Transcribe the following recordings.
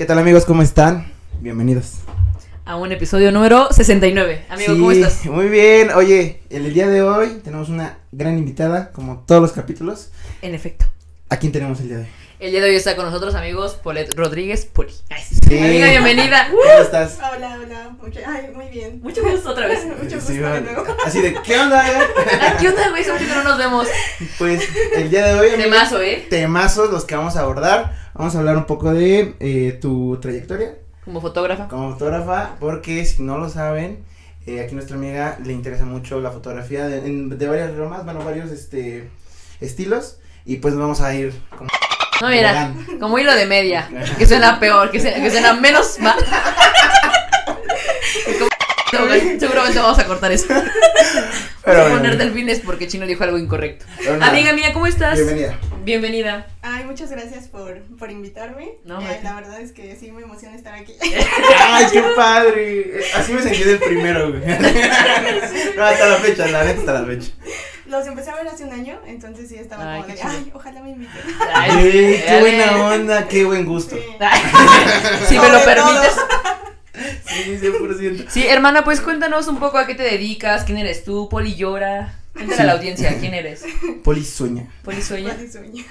¿Qué tal amigos? ¿Cómo están? Bienvenidos. A un episodio número 69. Amigo, Sí, ¿cómo estás? Muy bien. Oye, en el día de hoy tenemos una gran invitada, como todos los capítulos. En efecto. ¿A quién tenemos el día de hoy? El día de hoy está con nosotros, amigos, Polet Rodríguez Poli. Sí. Amiga, bienvenida. ¿Cómo estás? Hola, hola, mucho, ay, muy bien. Mucho gusto otra vez. Mucho gusto Sí, de nuevo. Así de, ¿qué onda? Ay, ¿Qué onda, güey? Hace que no nos vemos. Pues el día de hoy, amigos, Temazo, ¿eh? temazos los que vamos a abordar. Vamos a hablar un poco de eh, tu trayectoria Como fotógrafa. como fotógrafa, porque si no lo saben, eh, aquí nuestra amiga le interesa mucho la fotografía de, en- de varias ramas, bueno, varios este estilos. Y pues vamos a ir como No, mira, como hilo de media. Que suena peor, que suena, que suena menos mal. Seguramente vamos a cortar eso. Pero Voy a poner delfines porque Chino dijo algo incorrecto. Amiga mía, ¿cómo estás? Bienvenida. Bienvenida. Ay, muchas gracias por, por invitarme. No, Eh, la verdad es que sí me emociona estar aquí. Ay, qué padre. Así me sentí del primero, güey. No, hasta la fecha, la neta hasta la fecha. Los empecé a ver hace un año, entonces sí estaba Ay, como de, ay, ojalá me inviten. Ay, qué buena onda, qué buen gusto. Sí. Si me lo permites. Sí, 100%. Sí, hermana, pues cuéntanos un poco a qué te dedicas, quién eres tú, Poli llora. Cuéntale a la audiencia quién eres. Poli sueña. Poli sueña. ¿Cuál es sueño?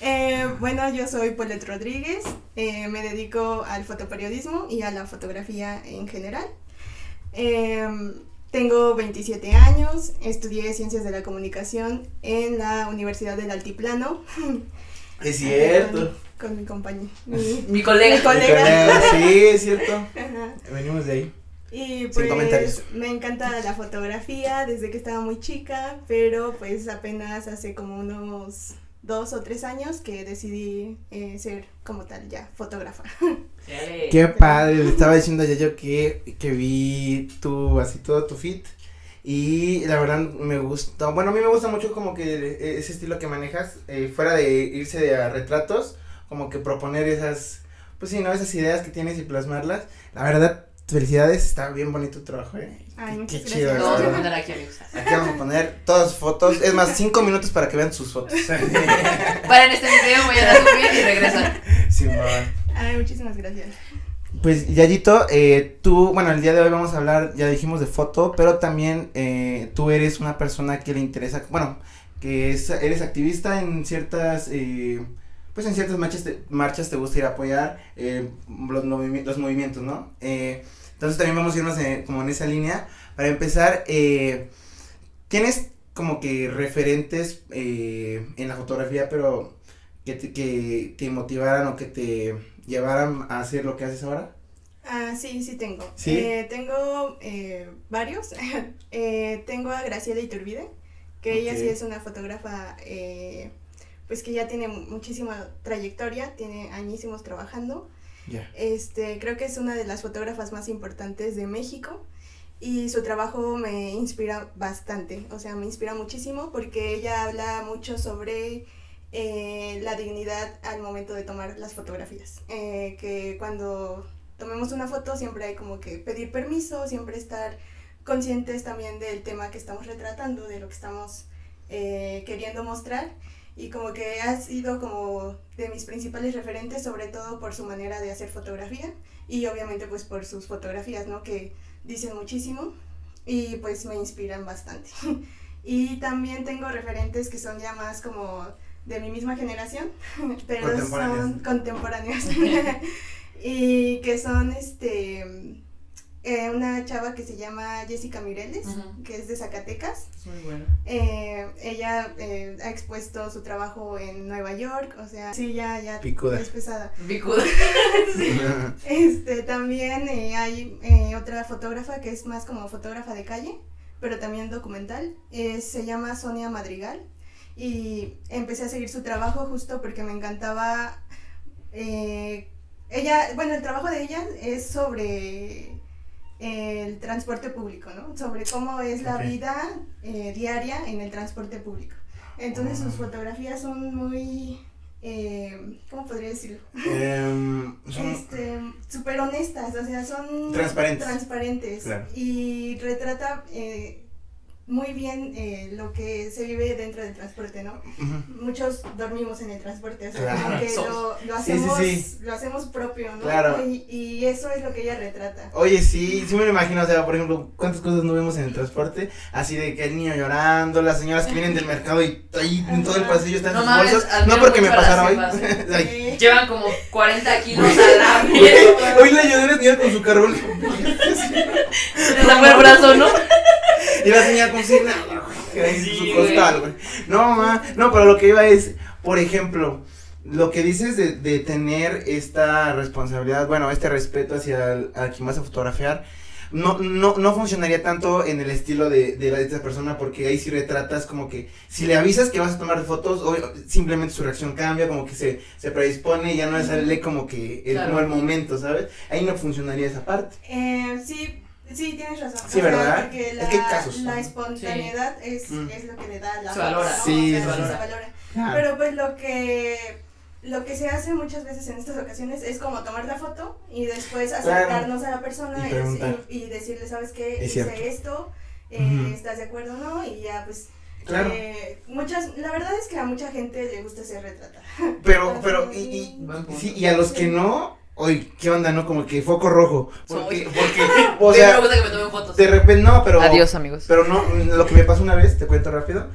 Eh, bueno, yo soy Polet Rodríguez, eh, me dedico al fotoperiodismo y a la fotografía en general. Eh, tengo 27 años, estudié Ciencias de la Comunicación en la Universidad del Altiplano. Es cierto. Con, con mi compañía. mi- Mi colega. Mi colega. Colega, Sí, es cierto. Ajá. Venimos de ahí. Y pues me encanta la fotografía desde que estaba muy chica, pero pues apenas hace como unos dos o tres años que decidí eh, ser como tal ya fotógrafa. Qué padre, le estaba diciendo a Yayo que, que vi tu, así todo tu fit. Y la verdad me gusta, bueno, a mí me gusta mucho como que ese estilo que manejas, eh, fuera de irse de a retratos, como que proponer esas, pues sí, ¿no? Esas ideas que tienes y plasmarlas. La verdad, felicidades, está bien bonito tu trabajo, eh. Ay, Qué- muchas qué chido, gracias. Lo vamos a aquí, amigos. Aquí vamos a poner todas sus fotos, es más, cinco minutos para que vean sus fotos. Paren este video, vayan a subir y regresan. Simón. Ay, muchísimas gracias. Pues Yayito, eh, tú, bueno, el día de hoy vamos a hablar, ya dijimos de foto, pero también eh, tú eres una persona que le interesa, bueno, que es, eres activista en ciertas, eh, pues en ciertas marchas te, marchas te gusta ir a apoyar eh, los, movimi- los movimientos, ¿no? Eh, entonces también vamos a irnos en- como en esa línea. Para empezar, eh, tienes como que referentes eh, en la fotografía, pero que te, que te motivaran o que te llevaran a hacer lo que haces ahora? Ah, sí, sí tengo. ¿Sí? Eh, tengo eh, varios. Eh, tengo a Graciela Iturbide, que ella sí es una fotógrafa, eh, pues que ya tiene mu- muchísima trayectoria, tiene añísimos trabajando. Ya. Este, creo que es una de las fotógrafas más importantes de México y su trabajo me inspira bastante, o sea, me inspira muchísimo porque ella habla mucho sobre eh, la dignidad al momento de tomar las fotografías, Eh, que cuando tomemos una foto siempre hay como que pedir permiso, siempre estar conscientes también del tema que estamos retratando, de lo que estamos eh, queriendo mostrar y como que ha sido como de mis principales referentes, sobre todo por su manera de hacer fotografía y obviamente pues por sus fotografías, ¿no? Que dicen muchísimo y pues me inspiran bastante. y también tengo referentes que son ya más como de mi misma generación, pero son contemporáneas y que son este eh, una chava que se llama Jessica Mireles, que es de Zacatecas. Es muy bueno. Eh, ella eh, ha expuesto su trabajo en Nueva York, o sea, sí, ya, ya Picuda. es pesada. Bicuda. Este, también eh, hay eh, otra fotógrafa que es más como fotógrafa de calle, pero también documental. eh, se llama Sonia Madrigal y empecé a seguir su trabajo justo porque me encantaba. eh, ella, bueno, el trabajo de ella es sobre el transporte público, ¿no? Sobre cómo es la vida eh, diaria en el transporte público. Entonces sus Ah. fotografías son muy, eh, ¿cómo podría decirlo? Em, son- este, súper honestas, o sea, son Transparentes. transparentes Claro. y retrata, eh, muy bien eh, lo que se vive dentro del transporte, ¿no? Muchos dormimos en el transporte, o sea, Claro. como que lo, lo Sí, sí, hacemos, sí. lo hacemos propio, ¿no? Claro. Y, y eso es lo que ella retrata. Oye, sí, sí me lo imagino, o sea, por ejemplo, ¿cuántas cosas no vemos en el transporte? Así de que el niño llorando, las señoras que vienen del mercado y ahí en todo el pasillo están No sus mames, bolsas. No porque me pasara hoy. Eh, Llevan como 40 kilos a la Güey, vez. Hoy le ayudé a una señora con su carbón. Se el brazo, ¿no? Y la señora con sin nada, güey. ahí en Sí, su costal, güey. No, ma, no, pero lo que iba es, por ejemplo, lo que dices de, de tener esta responsabilidad, bueno, este respeto hacia el, a quien vas a fotografiar, no, no, no funcionaría tanto en el estilo de, de, la, de esta persona porque ahí sí retratas como que si le avisas que vas a tomar fotos, o simplemente su reacción cambia, como que se, se predispone y ya no le sale como que el, Claro. como el momento, ¿sabes? Ahí no funcionaría esa parte. Eh, sí, sí, tienes razón. Sí, ¿verdad? Porque Es la, que hay casos, la espontaneidad es, Mm. es lo que le da la Se valora. ¿no? Sí, O sea, se se valora. Claro. Pero pues lo que lo que se hace muchas veces en estas ocasiones es como tomar la foto y después Claro. acercarnos a la persona Y y, y decirle, ¿sabes qué? Es Hice cierto. esto, eh. ¿estás de acuerdo o no? Y ya pues Claro. eh, muchas, la verdad es que a mucha gente le gusta ser retratada. Pero, pero, y, y, punto. sí, y a los que no, oye, ¿qué onda, no? Como que foco rojo. Porque, porque, o Pero me sea, gusta que me tomen fotos. de repente, no, pero. Adiós, amigos. Pero no, lo que me pasó una vez, te cuento rápido,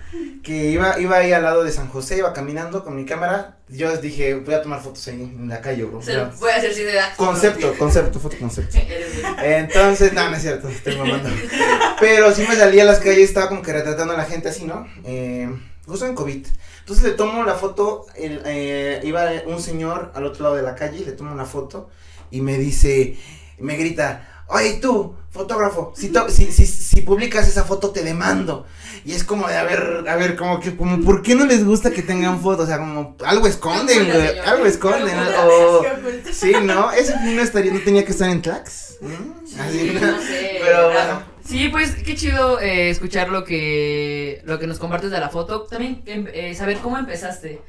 que iba, iba ahí al lado de San José, iba caminando con mi cámara, yo dije, voy a tomar fotos ahí en la calle, bro. Se lo voy a hacer sin edad. Concepto, concepto, foto concepto. Entonces, no, no es cierto, estoy mamando. Pero sí me salía a las calles, estaba como que retratando a la gente así, ¿no? Eh, justo en COVID. Entonces le tomo la foto, el, eh, iba un señor al otro lado de la calle, le tomo una foto y me dice, me grita, oye tú, fotógrafo, si, to- si, si, si publicas esa foto te demando. Y es como de, a ver, a ver, como que, como, ¿por qué no les gusta que tengan fotos? O sea, como, algo esconden, güey, algo esconden. O-. Sí, ¿no? Ese no estaría, no tenía que estar en Tlax. Así, Sí, ¿no? no sé. Pero bueno. Sí, pues qué chido eh, escuchar lo que lo que nos compartes de la foto. También em, eh, saber cómo empezaste.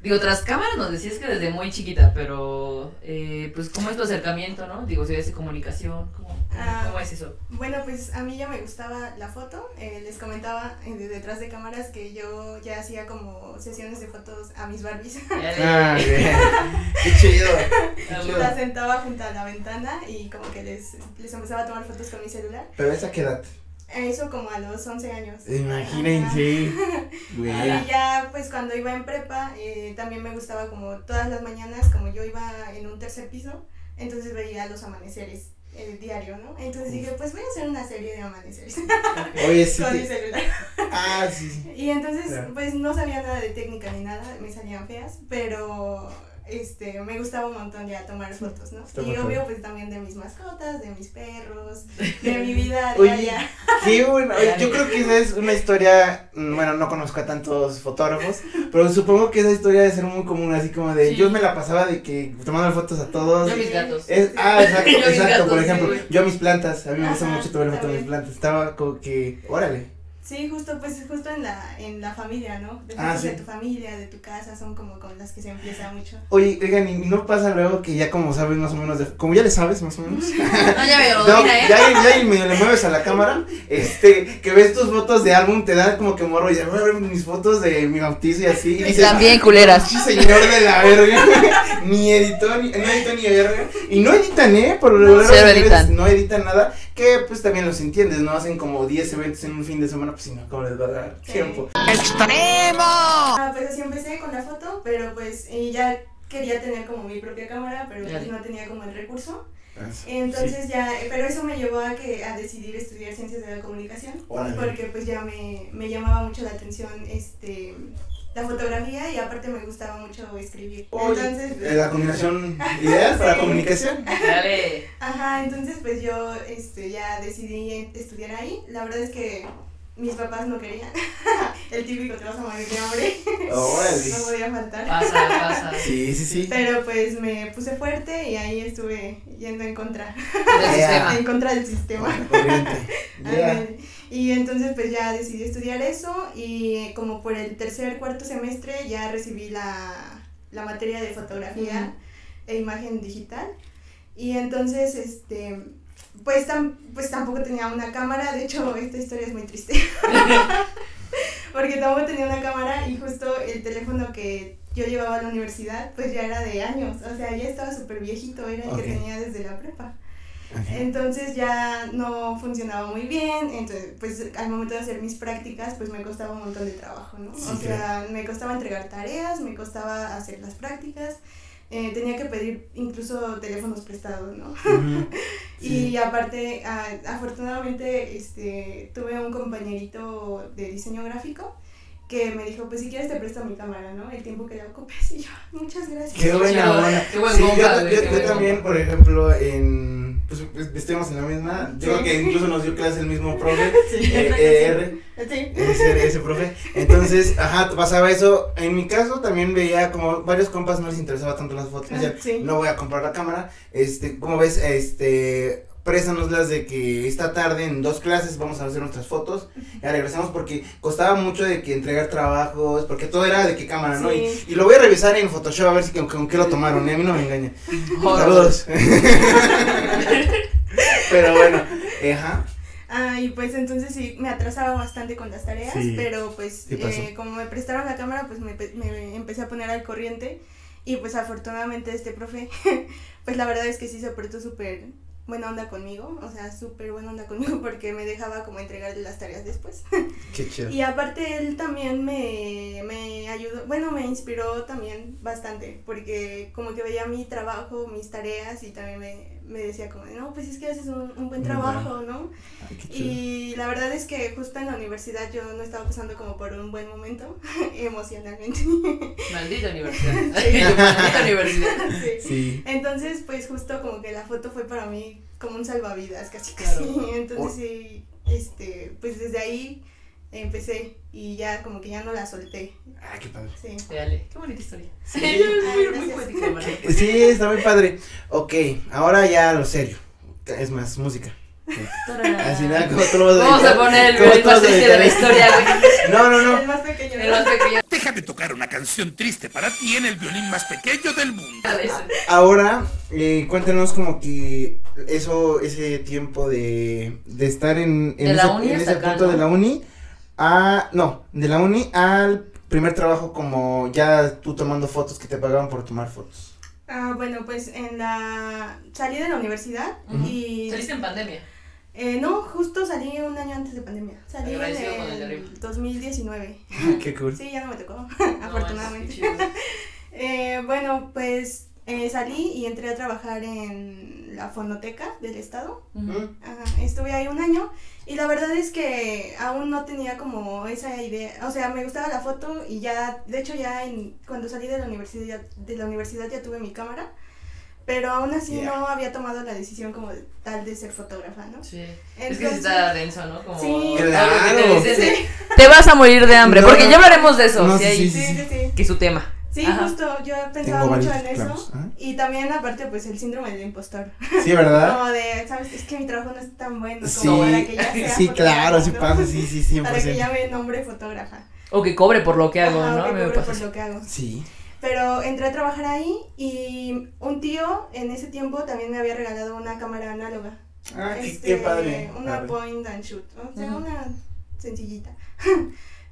Digo, tras cámaras nos decías que desde muy chiquita, pero eh, pues cómo es tu acercamiento, ¿no? Digo, si es de comunicación, ¿cómo, cómo, Ah. cómo es eso? Bueno, pues a mí ya me gustaba la foto. eh, les comentaba eh, de detrás de cámaras que yo ya hacía como sesiones de fotos a mis Barbies. Ah, bien. Qué chido. Chido. Las sentaba junto a la ventana y como que les, les empezaba a tomar fotos con mi celular. Pero esa qué edad. Eso como a los 11 años. Imagínense. Y ya pues cuando iba en prepa eh, también me gustaba como todas las mañanas, como yo iba en un tercer piso, entonces veía los amaneceres el diario, ¿no? Entonces dije, pues voy a hacer una serie de amaneceres Oye, sí. con mi celular. Ah, sí. sí. Y entonces, Claro. pues no sabía nada de técnica ni nada, me salían feas, pero este me gustaba un montón ya tomar fotos, ¿no? Está y obvio, padre. pues también de mis mascotas, de mis perros, de mi vida diaria. qué bueno. Yo creo que esa es una historia. mm, Bueno, no conozco a tantos fotógrafos, pero supongo que esa historia debe ser muy común, así como de. Sí. Yo me la pasaba de que tomando fotos a todos. Yo a mis gatos. Es, ah, exacto, exacto, gatos, por ejemplo, yo a mis plantas, a mí me gusta mucho tomar fotos a mis plantas, estaba como que, órale, Sí, justo, pues justo en la, en la familia, ¿no? De, Ah, de tu familia, de tu casa, son como con las que se empieza mucho. Oye, oigan, y no pasa luego que ya como sabes más o menos, de- como ya le sabes más o menos, No, ya me lo no, domina, ¿eh? ya, ya medio le mueves a la cámara, este, que ves tus fotos de álbum, te da como que morro, ya voy a ver mis fotos de mi bautizo y así, y dices, También culeras. "Sí, señor de la verga, ni editó, ni, no editó ni verga, y no editan, eh, por lo editan. no editan nada, que pues también los entiendes, no hacen como 10 eventos en un fin de semana, pues si no, ¿cómo les va a dar Sí. tiempo? Ah, pues así empecé con la foto, pero pues y ya quería tener como mi propia cámara, pero pues no tenía como el recurso. Entonces ya, pero eso me llevó a que a decidir estudiar ciencias de la comunicación, Órale. porque pues ya me, me llamaba mucho la atención este la fotografía y aparte me gustaba mucho escribir. Entonces, eh, la combinación ideal para Sí. comunicación. Dale. ajá, entonces pues yo este ya decidí estudiar ahí. La verdad es que mis papás no querían. el típico te vas a morir de hambre. Órale. no podía faltar. Pasa, pasa. Sí, sí, sí. Pero pues me puse fuerte y ahí estuve yendo en contra, Del sistema. en contra del sistema. Y entonces pues ya decidí estudiar eso y como por el tercer, cuarto semestre ya recibí la, la materia de fotografía e imagen digital. Y entonces este pues, tam- pues tampoco tenía una cámara, de hecho esta historia es muy triste. Porque tampoco tenía una cámara y justo el teléfono que yo llevaba a la universidad pues ya era de años, o sea, ya estaba súper viejito, era el que tenía desde la prepa. Entonces ya no funcionaba muy bien, entonces pues al momento de hacer mis prácticas pues me costaba un montón de trabajo, ¿no? Sí, o sea, me costaba entregar tareas, me costaba hacer las prácticas, eh, tenía que pedir incluso teléfonos prestados, ¿no? Ujú. Y Sí. aparte, a- afortunadamente, este, tuve un compañerito de diseño gráfico que me dijo, pues si quieres te presto mi cámara, ¿no? El tiempo que la ocupes. Y yo, muchas gracias. Qué buena onda. qué buen Sí, yo, yo- qué yo buen también, por ejemplo, en. Pues pues, estuvimos en la misma. Yo Sí. creo que incluso nos dio clase el mismo profe. Sí, eh, creo que ER, Sí. ese, ese profe. Entonces, ajá, pasaba eso. En mi caso también veía como varios compas no les interesaba tanto las fotos. Decían, Ah, sí. no voy a comprar la cámara. Este, como ves, este. Préstanoslas de que esta tarde en dos clases vamos a hacer nuestras fotos. Ya regresamos porque costaba mucho de que entregar trabajos, porque todo era de qué cámara, ¿no? Y, lo voy a revisar en Photoshop a ver si con, con qué lo tomaron, ¿eh? a mí no me engaña. Joder. Saludos. Pero bueno, ajá. Ah, y pues entonces sí, me atrasaba bastante con las tareas, Sí. pero pues Sí eh, como me prestaron la cámara, pues me, me empecé a poner al corriente y pues afortunadamente este profe, pues la verdad es que sí se portó súper buena onda conmigo, o sea, súper buena onda conmigo porque me dejaba como entregarle las tareas después. Qué chido. Y aparte él también me, me ayudó, bueno, me inspiró también bastante, porque como que veía mi trabajo, mis tareas y también me, me decía como, no, pues es que haces un, un buen trabajo, ¿no? Ay. Y la verdad es que justo en la universidad yo no estaba pasando como por un buen momento emocionalmente. Maldita universidad. Maldita universidad. Sí. Sí. Entonces, pues justo como que la foto fue para mí como un salvavidas, casi Claro. casi. Entonces, sí, este, pues desde ahí empecé y ya como que ya no la solté. Ah, qué padre. Sí. Dale, qué bonita historia. Sí. muy, Ay, muy gracias. poética, Marta. Sí, está muy padre. Ok, ahora ya lo serio. Es más, música. Así nada, como tú lo vas a Vamos a poner el ¿Cómo violín tú más triste de la historia, güey. No, no, no. El más pequeño. El más pequeño Déjame tocar una canción triste para ti en el violín más pequeño del mundo. Ahora, eh, cuéntanos como que eso, ese tiempo de, de estar en, en De la ese, en ese acá, punto ¿no? de la uni a, no, de la uni al primer trabajo como ya tú tomando fotos que te pagaban por tomar fotos. Ah, bueno, pues en la... Salí de la universidad y... Saliste en pandemia. Eh, no, justo salí un año antes de pandemia. Salí en el de el arriba. 2019. Qué cool. Sí, ya no me tocó, No, afortunadamente. Eh, bueno, pues eh, salí y entré a trabajar en la fonoteca del estado. Ujú. Ajá, estuve ahí un año y la verdad es que aún no tenía como esa idea, o sea, me gustaba la foto y ya, de hecho ya en, cuando salí de la universidad, de la universidad ya tuve mi cámara, pero aún así Yeah. no había tomado la decisión como de- tal de ser fotógrafa, ¿no? Sí. es que sí está denso, ¿no? Como Sí. Claro. te vas a morir de hambre, No, porque no. ya hablaremos de eso. No, sí, sí, hay- Sí, sí, sí. Que es su tema. Sí, Ajá. justo, yo pensaba Tengo mucho en eso. ajá. Y también aparte pues el síndrome del impostor. Sí, ¿verdad? Como de, sabes, es que mi trabajo no es tan bueno como Sí, para que ya sea sí, claro, sí pasa, sí, sí, 100%. Para que ya me nombre fotógrafa. O que cobre por lo que hago, Ajá, ¿no? que A mí me cobre pasa por lo que hago. Sí. Pero entré a trabajar ahí y un tío en ese tiempo también me había regalado una cámara análoga. Ah, qué, Este, qué padre. Una Padre. point and shoot, o sea, Ujú. una sencillita.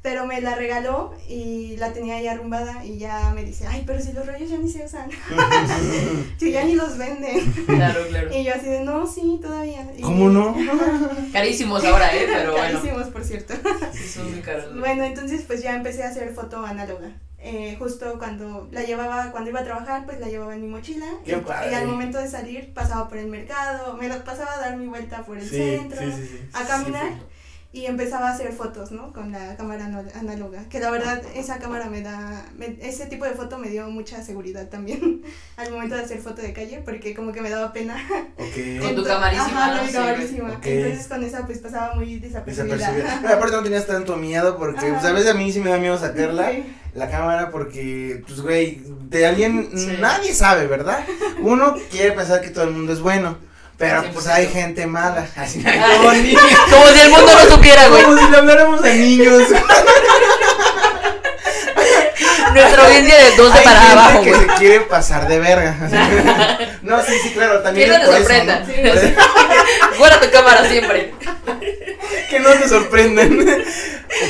Pero me la regaló y la tenía ahí arrumbada y ya me dice, ay, pero si los rollos ya ni se usan, si ya ni los venden. Claro, claro. Y yo así de, no, sí, todavía. Y- ¿Cómo no? Carísimos ahora, ¿eh? Pero bueno. Carísimos, por cierto. Sí, son muy caros. Bueno, entonces pues ya empecé a hacer foto análoga. Eh, justo cuando la llevaba, cuando iba a trabajar, pues la llevaba en mi mochila. Qué y, padre. y al momento de salir pasaba por el mercado, me la pasaba a dar mi vuelta por el Sí, centro, sí, sí, sí. a Sí, caminar. Y empezaba a hacer fotos, ¿no? Con la cámara análoga. Que la verdad esa cámara me da, me- ese tipo de foto me dio mucha seguridad también al momento de hacer foto de calle, porque como que me daba pena. Ok. Con tu Entonces- camarísima, Ajá, ¿no? mi camarísima. Entonces con esa pues pasaba muy desapercibida. Desapercibida. Pero aparte no tenías tanto miedo porque, pues, a veces a mí sí me da miedo sacarla. La cámara porque, pues, güey, de alguien Sí. nadie sabe, ¿verdad? Uno quiere pensar que todo el mundo es bueno, pero pues hay gente mala, así Ah, como niños, Como si el mundo no supiera, güey. como si le habláramos a niños. Nuestra audiencia de 12 Hay para gente abajo, que güey. se quiere pasar de verga. no, sí, sí, claro, también Que no te sorprendan. ¿no? Guarda tu cámara siempre. que no te sorprenden.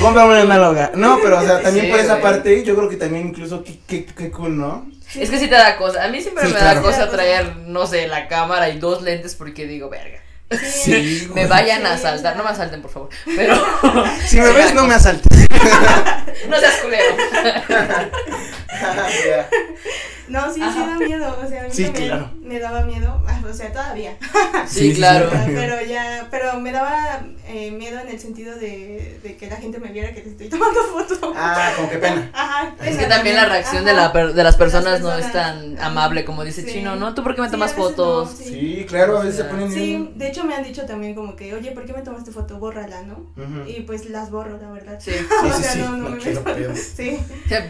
Compra una análoga. No, pero o sea, también Sí, por esa güey. parte, yo creo que también incluso qué, qué, qué cool, ¿no? Es que sí te da cosa. A mí siempre Sí, me claro. da cosa traer, no sé, la cámara y dos lentes porque digo, verga. Sí, Me vayan a asaltar. No me asalten, por favor. Pero. Si me ves, no me asaltes. No seas culero. No, sí, sí Ajá. da miedo, o sea, a mí Sí, también claro. me daba miedo, o sea, todavía, Sí, Sí, sí, claro. sí. pero ya, pero me daba eh, miedo en el sentido de, de que la gente me viera que te estoy tomando foto. Ah, como que pena. Ajá. Es pena que también la ajá. reacción de, la per- de las personas no es tan amable como dice Sí. Chino, ¿no? ¿Tú por qué me Sí, tomas fotos? no, Sí, claro, a veces se ponen Sí, bien. de hecho me han dicho también como que, oye, ¿por qué me tomaste foto? Bórrala, ¿no? Y pues las borro, la verdad. Sí. Sí, o sí, sea, sí, no, no, no me quiero. Sí.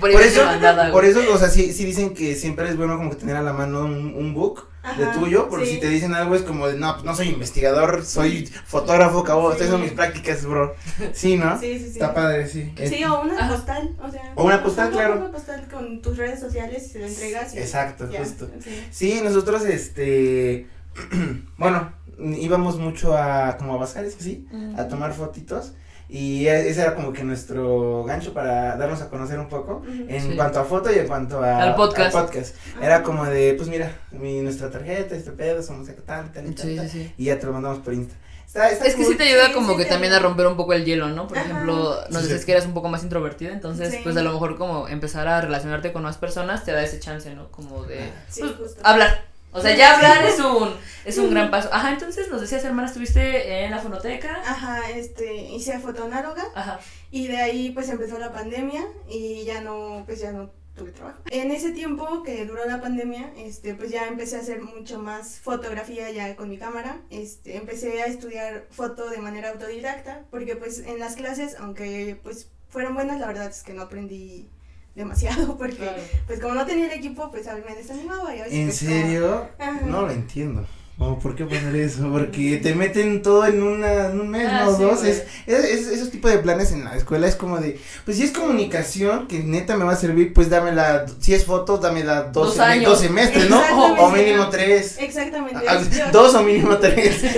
Por, eso, mandada, por eso, o sea, sí, sí dicen que siempre es bueno como que tener a la mano un, un book de tuyo, porque sí. si te dicen algo es como de, no, pues no soy investigador, soy fotógrafo, cabo, Sí. estoy haciendo mis prácticas, bro. Sí, ¿no? Sí, sí, sí. Está padre, sí. Sí, o una Ajá. postal, o sea. O una postal, claro. Una postal con tus redes sociales y se la entregas. y Exacto, ya, justo. sí. Sí, nosotros, este, bueno, íbamos mucho a, como a bazares, así, a tomar fotitos. Y e- ese era como que nuestro gancho para darnos a conocer un poco en Sí. cuanto a foto y en cuanto a, Al podcast. al podcast. Era como de, pues mira, mi, nuestra tarjeta, este pedo, somos acá tal, tal, y tal, Sí, tal, sí, sí. y ya te lo mandamos por Insta. Está, está Es que sí te ayuda Sí, como sí que también a romper un poco el hielo, ¿no? Por Ajá. ejemplo, nos Sí, dices sí. que eres un poco más introvertida, entonces Sí. pues a lo mejor como empezar a relacionarte con más personas te da ese chance, ¿no? Como de Sí, pues, justo. hablar. O sea, ya hablar es un es un gran paso. Ajá, entonces nos decías, hermana, estuviste en la fonoteca. Ajá, este, hice foto análoga Ajá. y de ahí pues empezó la pandemia y ya no, pues ya no tuve trabajo. En ese tiempo que duró la pandemia, este, pues ya empecé a hacer mucho más fotografía ya con mi cámara, este, empecé a estudiar foto de manera autodidacta, porque pues en las clases, aunque pues fueron buenas, la verdad es que no aprendí demasiado, porque Claro. pues como no tenía el equipo, pues a mí me desanimaba y a veces ¿En pues, serio? Ajá. No lo entiendo. Como, ¿Por qué poner eso? Porque te meten todo en, una, en un mes, Ah, ¿no? sí, Dos. Es, es- es- esos tipos de planes en la escuela es como de, pues si es comunicación que neta me va a servir, pues dámela, si es foto, dámela dos, Dos años. dos semestres, ¿no? O mínimo tres. Exactamente. Ah, yo- Dos o mínimo tres.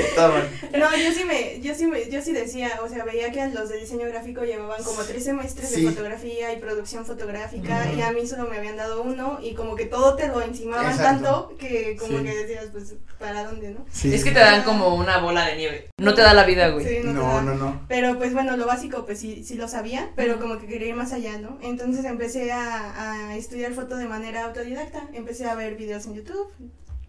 No, yo sí me, yo sí me, yo sí decía, o sea, veía que los de diseño gráfico llevaban como tres semestres Sí. de fotografía y producción fotográfica y a mí solo me habían dado uno y como que todo te lo encimaban Exacto. tanto que como Sí. que decías, pues, ¿para dónde, no? Sí. Es que te dan como una bola de nieve. No te da la vida, güey. Sí, no, No, no, no. Pero pues bueno, lo básico pues sí, sí lo sabía, pero como que quería ir más allá, ¿no? Entonces empecé a, a estudiar foto de manera autodidacta, empecé a ver videos en YouTube,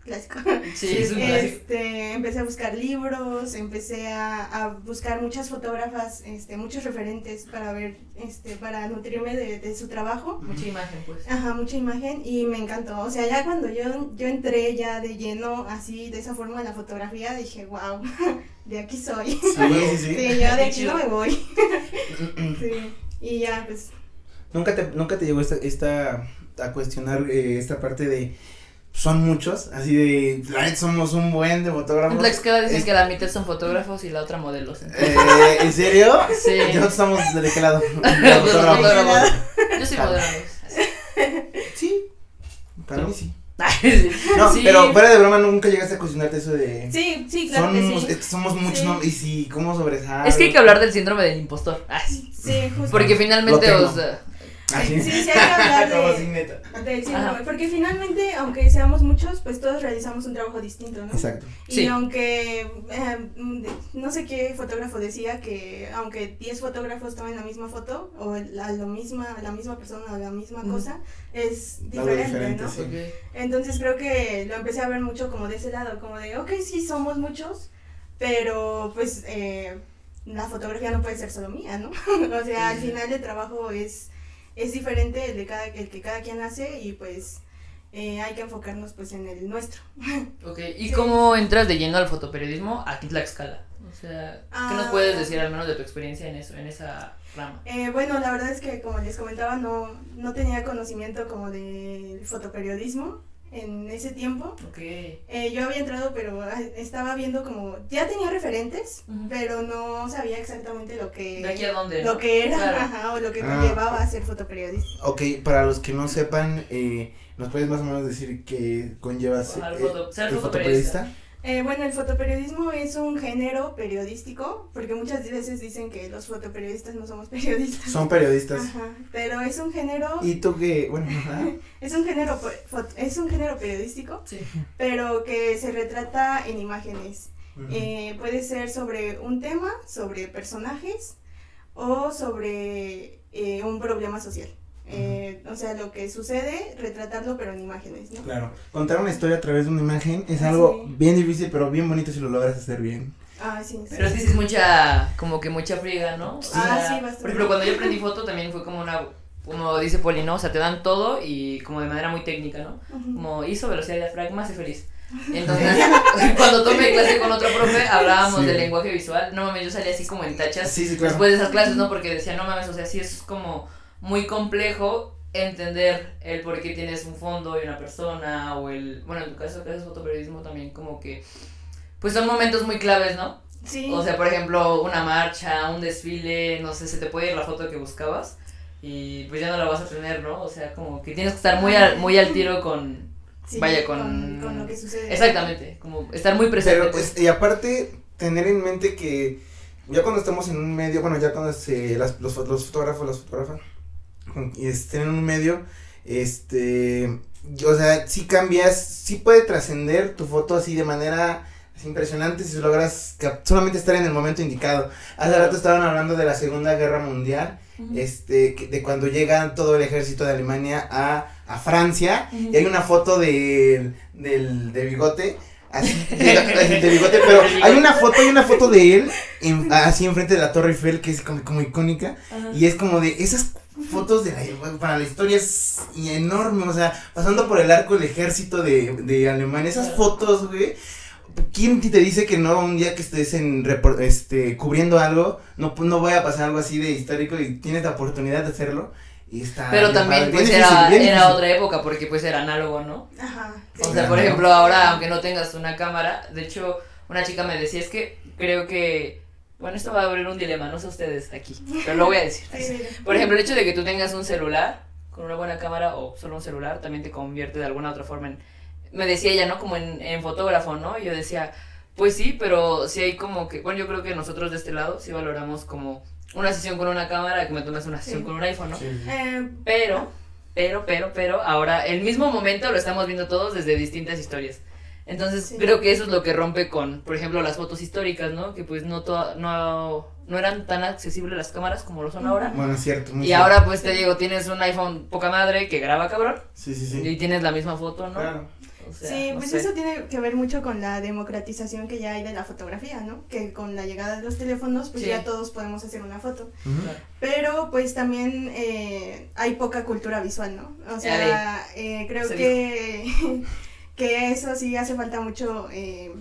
clásico. Sí, es un clásico. Este, empecé a buscar libros, empecé a, a buscar muchas fotógrafas, este, muchos referentes para ver, este, para nutrirme de, de su trabajo. Mucha imagen, pues. Ajá, mucha imagen y me encantó. O sea, ya cuando yo, yo entré ya de lleno, así, de esa forma en la fotografía, dije, wow, de aquí soy. Sí, sí, sí. Sí, yo de aquí no me voy. Sí, y ya, pues, ¿Nunca te, nunca te llegó esta, esta, a cuestionar eh, esta parte de, son muchos, así de, la neta somos un buen de fotógrafos? Tlaxcala dicen Es- que la mitad son fotógrafos y la otra modelos. Eh, ¿En serio? Sí. Nosotros estamos de qué lado? De Los fotógrafos. fotógrafos. Yo soy modelo. Sí, para mí sí. No, Sí. pero fuera de broma nunca llegaste a cuestionarte eso de... sí, sí, claro que somos, sí. es que somos muchos, Sí. ¿no? Y si, ¿cómo sobresale? Es que hay que hablar del síndrome del impostor. Ay, sí. Sí, justo. Porque finalmente, o sea, Así. Sí, sí, hay que hablar de-. Del síndrome, porque finalmente, aunque seamos muchos, pues todos realizamos un trabajo distinto, ¿no? Exacto. Y Sí. aunque, eh, mm, no sé qué fotógrafo decía que aunque 10 fotógrafos tomen la misma foto, o la, lo misma, la misma persona o la misma Ujú. cosa, es diferente, diferente, ¿no? sí. Entonces creo que lo empecé a ver mucho como de ese lado, como de, ok, sí, somos muchos, pero pues eh, la fotografía no puede ser solo mía, ¿no? o sea, al final el trabajo es, es diferente el, de cada, el que cada quien hace y pues eh, hay que enfocarnos pues en el nuestro. Ok, ¿y Sí. cómo entras de lleno al fotoperiodismo aquí en Tlaxcala? O sea, ¿qué nos Ah. puedes decir al menos de tu experiencia en eso, en esa rama? Eh, bueno, la verdad es que como les comentaba, no, no tenía conocimiento como del fotoperiodismo. En ese tiempo. Eh, yo había entrado, pero estaba viendo como, ya tenía referentes, pero no sabía exactamente lo que, ¿De aquí a dónde? no? lo que era Claro. ajá, o lo que Ah. conllevaba a ser fotoperiodista. Ok, para los que no sepan, eh, ¿nos puedes más o menos decir qué conlleva ser, eh, foto- ser el fotoperiodista. Eh, bueno, el fotoperiodismo es un género periodístico, porque muchas veces dicen que los fotoperiodistas no somos periodistas. Son periodistas. Ajá, pero es un género, ¿Y tú qué? Bueno, ajá. es un género, es un género periodístico, Sí. pero que se retrata en imágenes. Eh, puede ser sobre un tema, sobre personajes o sobre eh, un problema social. Eh, O sea, lo que sucede, retratarlo pero en imágenes, ¿no? Claro, contar una historia a través de una imagen es algo Sí. bien difícil, pero bien bonito si lo logras hacer bien. Ah, sí. sí. Pero sí es mucha, como que mucha friega, ¿no? O Ah, sea, sí, bastante. Por ejemplo, cuando yo aprendí foto también fue como una, como dice Poli, ¿no? O sea, te dan todo y como de manera muy técnica, ¿no? Como hizo velocidad de diafragma, sé feliz. Entonces, cuando tomé clase con otro profe, hablábamos Sí. del lenguaje visual. No mames, yo salía así como en tachas Sí, sí, claro. después de esas clases, ¿no? Porque decía, no mames, o sea, sí es como muy complejo entender el por qué tienes un fondo y una persona, o el, bueno, en tu caso que haces fotoperiodismo también como que, pues son momentos muy claves, ¿no? Sí. O sea, por ejemplo, una marcha, un desfile, no sé, se te puede ir la foto que buscabas y pues ya no la vas a tener, ¿no? O sea, como que tienes que estar muy al, muy al tiro con... Sí, vaya, con- con lo que sucede. Exactamente, como estar muy presente. Pero, pues. es- y aparte, tener en mente que ya cuando estamos en un medio, bueno, ya cuando se, las- los, los fotógrafos, las fotógrafas, estén en un medio, este, o sea, si cambias, sí puede trascender tu foto así de manera así impresionante si logras solamente estar en el momento indicado. Hace rato estaban hablando de la Segunda Guerra Mundial, este, de cuando llega todo el ejército de Alemania a, a Francia, y hay una foto de, del, de bigote, así, de, de bigote, pero hay una foto, hay una foto de él, en- así enfrente de la Torre Eiffel, que es como, como icónica, y es como de esas fotos de la, para la historia es enorme, o sea, pasando por el arco del ejército de, de Alemania, esas fotos, güey. ¿Quién te dice que no un día que estés en repor- este cubriendo algo no no vaya a pasar algo así de histórico y tienes la oportunidad de hacerlo? Y está Pero también pues era, era otra época porque pues era análogo, ¿no? Ajá. O sea, por ejemplo, ahora, aunque no tengas una cámara, de hecho, una chica me decía, es que creo que, bueno, esto va a abrir un dilema, no sé ustedes aquí, pero lo voy a decir. Por ejemplo, el hecho de que tú tengas un celular con una buena cámara o solo un celular también te convierte de alguna otra forma en, me decía ella, ¿no? Como en, en fotógrafo, ¿no? Y yo decía, pues sí, pero sí hay como que, bueno, yo creo que nosotros de este lado sí valoramos como una sesión con una cámara que me tomes una sesión Sí. con un iPhone, ¿no? Sí, sí. Eh, Pero, pero, pero, pero, ahora el mismo momento lo estamos viendo todos desde distintas historias. Entonces, Sí. creo que eso es lo que rompe con, por ejemplo, las fotos históricas, ¿no? Que pues no, toda- no, no eran tan accesibles las cámaras como lo son ahora. Bueno, es cierto. muy Y cierto. ahora, pues te digo, tienes un iPhone poca madre que graba cabrón Sí, sí, sí. y tienes la misma foto, ¿no? Claro. O sea, sí, no pues sé. eso tiene que ver mucho con la democratización que ya hay de la fotografía, ¿no? Que con la llegada de los teléfonos, pues Sí. ya todos podemos hacer una foto. Pero pues también eh, hay poca cultura visual, ¿no? O sea, eh, creo que, que eso sí hace falta mucho, eh,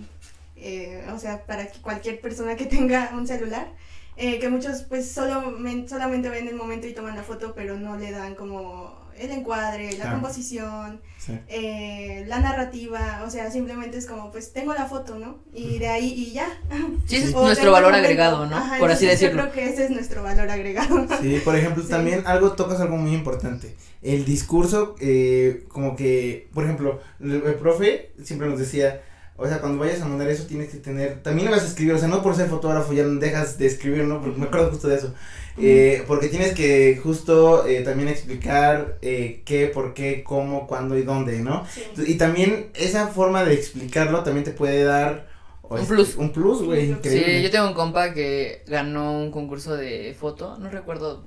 eh, o sea, para que cualquier persona que tenga un celular, eh, que muchos pues solo, men- solamente ven el momento y toman la foto, pero no le dan como el encuadre, la Claro. composición, Sí. eh, la narrativa, o sea, simplemente es como pues tengo la foto, ¿no? Y de ahí y ya. Sí, ese es O nuestro valor agregado, ¿no? Ajá, Por así decirlo. Yo creo que ese es nuestro valor agregado. Sí, por ejemplo, Sí. también algo tocas algo muy importante. El discurso, eh, como que, por ejemplo, el, el profe siempre nos decía, o sea, cuando vayas a mandar eso tienes que tener, también lo vas a escribir, o sea, no por ser fotógrafo ya no dejas de escribir, ¿no? Porque me acuerdo justo de eso. Eh, porque tienes que justo eh, también explicar eh, qué, por qué, cómo, cuándo y dónde, ¿no? Sí. Y también esa forma de explicarlo también te puede dar o Un este, plus. Un plus, güey, increíble. Sí, yo tengo un compa que ganó un concurso de foto, no recuerdo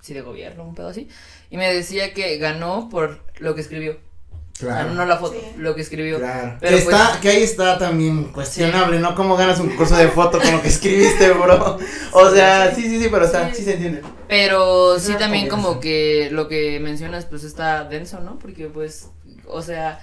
si de gobierno, un pedo así, y me decía que ganó por lo que escribió. O sea, Claro. no la foto, Sí. lo que escribió. Claro. Pero que, pues- está, que ahí está también cuestionable, ¿no? ¿Cómo ganas un curso de foto con lo que escribiste, bro? O sea, sí, sí, sí, pero está, sí, Sí. se entiende. Pero Es sí también como que lo que mencionas pues está denso, ¿no? Porque pues, o sea,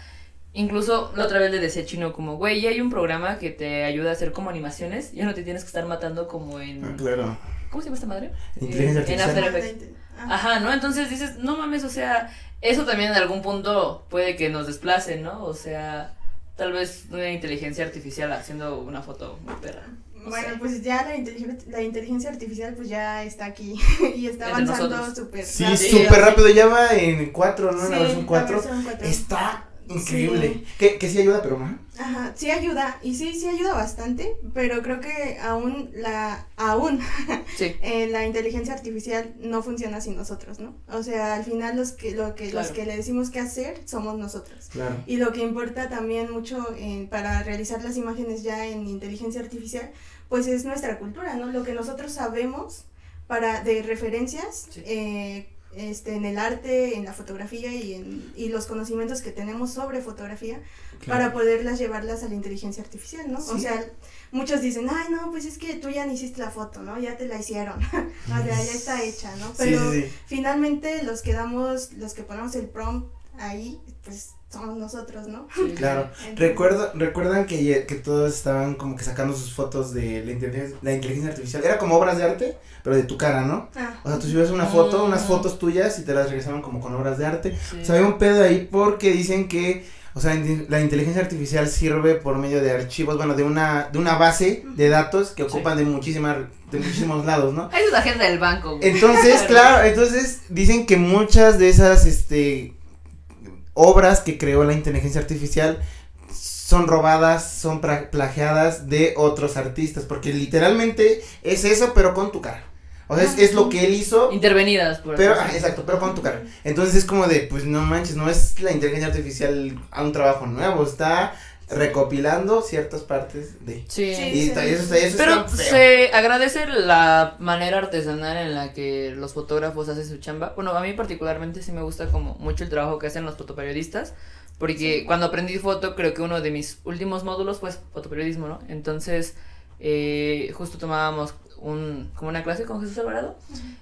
incluso la otra vez le decía a Chino como, güey, ya hay un programa que te ayuda a hacer como animaciones, ya no te tienes que estar matando como en... Ah, claro. ¿Cómo se llama esta madre? Inteligencia Eh, en. After Effects. Ah, Ajá, ¿no? Entonces dices, no mames, o sea, eso también en algún punto puede que nos desplace, ¿no? O sea, tal vez una inteligencia artificial haciendo una foto muy perra. No Bueno, sé. pues ya la, inteligen- la inteligencia artificial pues ya está aquí y está avanzando súper Sí, rápido. súper rápido, ya va en 4, ¿no? En la Sí, versión 4. versión cuatro. Está increíble. Sí. Que, que sí ayuda, pero no. Ajá, sí ayuda, y sí, sí ayuda bastante, pero creo que aún la, aún Sí. eh, la inteligencia artificial no funciona sin nosotros, ¿no? O sea, al final los que, lo que, los que le decimos qué hacer somos nosotros. Claro. Y lo que importa también mucho en- para realizar las imágenes ya en inteligencia artificial, pues es nuestra cultura, ¿no? Lo que nosotros sabemos para de referencias Sí. eh, este, en el arte, en la fotografía y, en, y los conocimientos que tenemos sobre fotografía para poderlas llevarlas a la inteligencia artificial, ¿no? O sea, muchos dicen, ay, no, pues es que tú ya no hiciste la foto, ¿no? Ya te la hicieron, o sea, ya está hecha, ¿no? Pero sí, sí. finalmente los que damos, los que ponemos el prompt ahí, pues somos nosotros, ¿no? Sí. Claro. Entonces- Recuerdo, recuerdan que, que todos estaban como que sacando sus fotos de la inteligencia, la inteligencia artificial. Era como obras de arte, pero de tu cara, ¿no? Ah, O sea, tú subías una foto, Mm. unas fotos tuyas y te las regresaban como con obras de arte. Sí. O sea, había un pedo ahí porque dicen que, o sea, la inteligencia artificial sirve por medio de archivos, bueno, de una, de una base de datos que ocupan de muchísimas, de muchísimos lados, ¿no? Esa es la agenda del banco. güey. Entonces, claro, entonces dicen que muchas de esas, este, obras que creó la inteligencia artificial son robadas, son plagiadas de otros artistas, porque literalmente es eso, pero con tu cara. O sea, es, es lo que él hizo, Intervenidas, por pero, ah, exacto, pero con tu cara. Entonces es como de, pues no manches, no es la inteligencia artificial a un trabajo nuevo, está recopilando ciertas partes de... Sí. Sí. Y está- eso, Pero se agradece la manera artesanal en la que los fotógrafos hacen su chamba. Bueno, a mí particularmente sí me gusta como mucho el trabajo que hacen los fotoperiodistas, porque cuando aprendí foto creo que uno de mis últimos módulos fue fotoperiodismo, ¿no? Entonces, eh, justo tomábamos un, como una clase con Jesús Alvarado,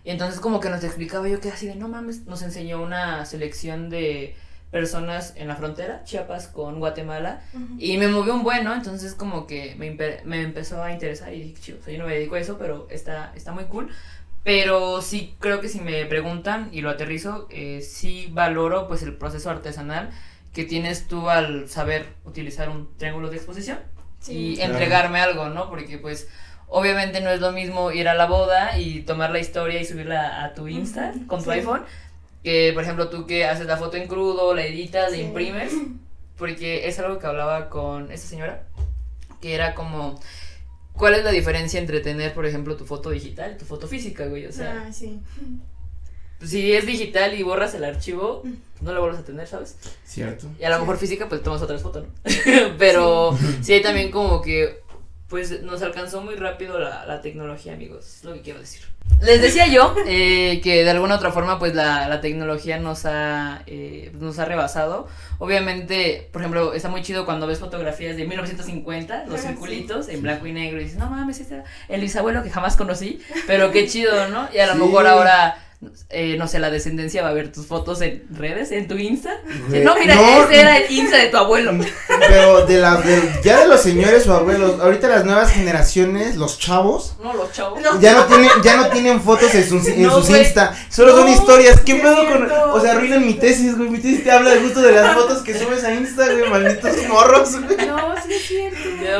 y entonces como que nos explicaba yo que así de, no mames, nos enseñó una selección de personas en la frontera, Chiapas con Guatemala, ujú. y me movió un buen, ¿no? Entonces como que me, me empezó a interesar y dije, chido, o sea, yo no me dedico a eso, pero está, está muy cool. Pero sí creo que si me preguntan y lo aterrizo, eh, sí valoro pues el proceso artesanal que tienes tú al saber utilizar un triángulo de exposición Sí. y Claro. entregarme algo, ¿no? Porque pues obviamente no es lo mismo ir a la boda y tomar la historia y subirla a tu Insta con tu sí. iPhone. Que por ejemplo tú que haces la foto en crudo, la editas, la Sí. imprimes. Porque es algo que hablaba con esta señora. Que era como... ¿Cuál es la diferencia entre tener, por ejemplo, tu foto digital y tu foto física, güey? O sea, Ah, sí. si es digital y borras el archivo, pues no lo vuelves a tener, ¿sabes? Cierto. Y a lo mejor física, pues tomas otras fotos, ¿no? Pero sí. hay también como que, pues nos alcanzó muy rápido la, la tecnología, amigos, es lo que quiero decir. Les decía yo eh, que de alguna otra forma, pues la, la tecnología nos ha, eh, nos ha rebasado. Obviamente, por ejemplo, está muy chido cuando ves fotografías de 1950, los Ah, sí. circulitos en blanco y negro, y dices, no mames, este era el bisabuelo que jamás conocí, pero qué chido, ¿no? Y a lo Sí. mejor ahora... eh, no sé, la descendencia va a ver tus fotos en redes, en tu Insta. No, mira, no, ese era el Insta de tu abuelo. Pero de la, de- ya de los señores o abuelos, ahorita las nuevas generaciones, los chavos, No, los chavos. No. ya no tienen, ya no tienen fotos en sus, en No, sus güey. Insta, solo son historias. ¿Qué pedo con, o sea, arruinan mi tesis, güey, mi tesis te habla justo de las fotos que subes a Insta, güey, malditos morros, güey. No, sí es cierto.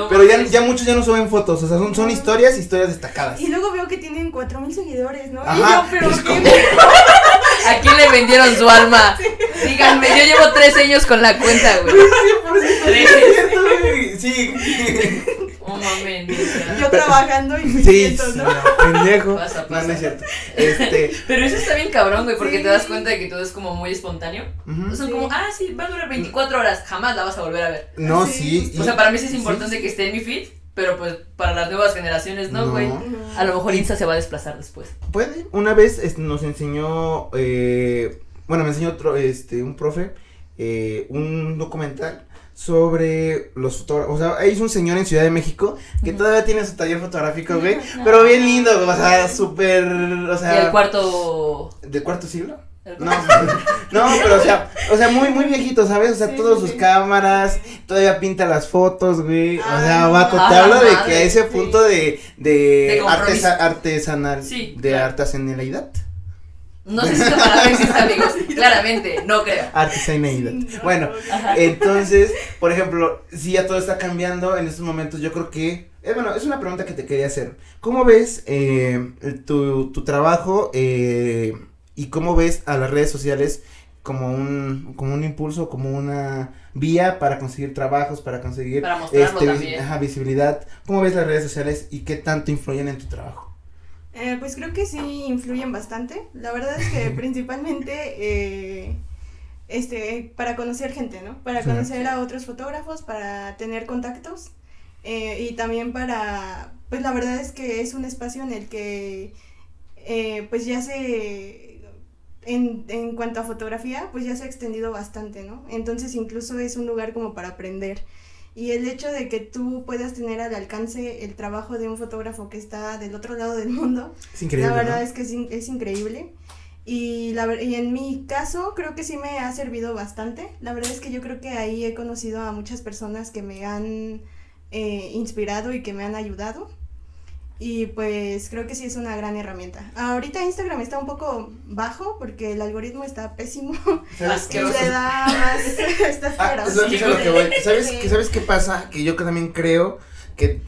Pero ya, ya muchos ya no suben fotos, o sea, son, son historias, historias destacadas. Y luego veo que tienen 4000 seguidores, ¿no? Ajá, y yo, pero es ¿qué? como- ¿A quién le vendieron su alma? Díganme, yo llevo tres años con la cuenta, güey. Sí. Oh, neta. Yo trabajando y Sí, 600, ¿no? pendejo. Pasa, pasa. no es cierto. Este. Pero eso está bien cabrón, güey, porque Sí. te das cuenta de que todo es como muy espontáneo. ujú. Son Sí. como, ah, sí, va a durar 24 horas, jamás la vas a volver a ver. No, Sí. sí. O sea, para mí sí es importante sí. que esté en mi feed, pero pues para las nuevas generaciones no, güey. No. A lo mejor Insta se va a desplazar después. Puede. Una vez este, nos enseñó, eh, bueno, me enseñó otro, este, un profe, eh, un documental sobre los fotógrafos. O sea, hizo un señor en Ciudad de México que todavía tiene su taller fotográfico, güey. No. Pero bien lindo, o sea, súper, o sea. el cuarto. ¿De cuarto siglo? No, no, pero o sea, o sea, muy, muy viejito, ¿sabes? O sea, Sí, todas sí, sus sí. cámaras, todavía pinta las fotos, güey. O sea, vato, te hablo de que a ese sí. punto de, de, De compromiso. artesa- artesanal, Sí, de claro. artesanalidad. No sé si esa palabra existe, amigos. Claramente, no creo. Artisanalidad. No. Bueno, entonces, por ejemplo, si ya todo está cambiando en estos momentos, yo creo que, eh, bueno, es una pregunta que te quería hacer. ¿Cómo ves eh, tu, tu trabajo eh, y cómo ves a las redes sociales como un, como un impulso, como una vía para conseguir trabajos, para conseguir Para ajá, visibilidad? ¿Cómo ves las redes sociales y qué tanto influyen en tu trabajo? Eh, pues creo que sí influyen bastante. La verdad es que principalmente eh, este, para conocer gente, ¿no? Para Sí. conocer a otros fotógrafos, para tener contactos eh, y también para, pues la verdad es que es un espacio en el que eh, pues ya se, en, en cuanto a fotografía, pues ya se ha extendido bastante, ¿no? Entonces incluso es un lugar como para aprender. Y el hecho de que tú puedas tener al alcance el trabajo de un fotógrafo que está del otro lado del mundo, Es increíble. la verdad ¿no? es que es, in- es increíble. Y, la, y en mi caso creo que sí me ha servido bastante. La verdad es que yo creo que ahí he conocido a muchas personas que me han eh, inspirado y que me han ayudado. Y pues creo que sí es una gran herramienta. Ahorita Instagram está un poco bajo porque el algoritmo está pésimo. ¿Sabes? Asqueroso. le da más... está Ah, feo. es lo, es a lo que voy. ¿Sabes, Sí. que, ¿Sabes qué pasa? Que yo también creo que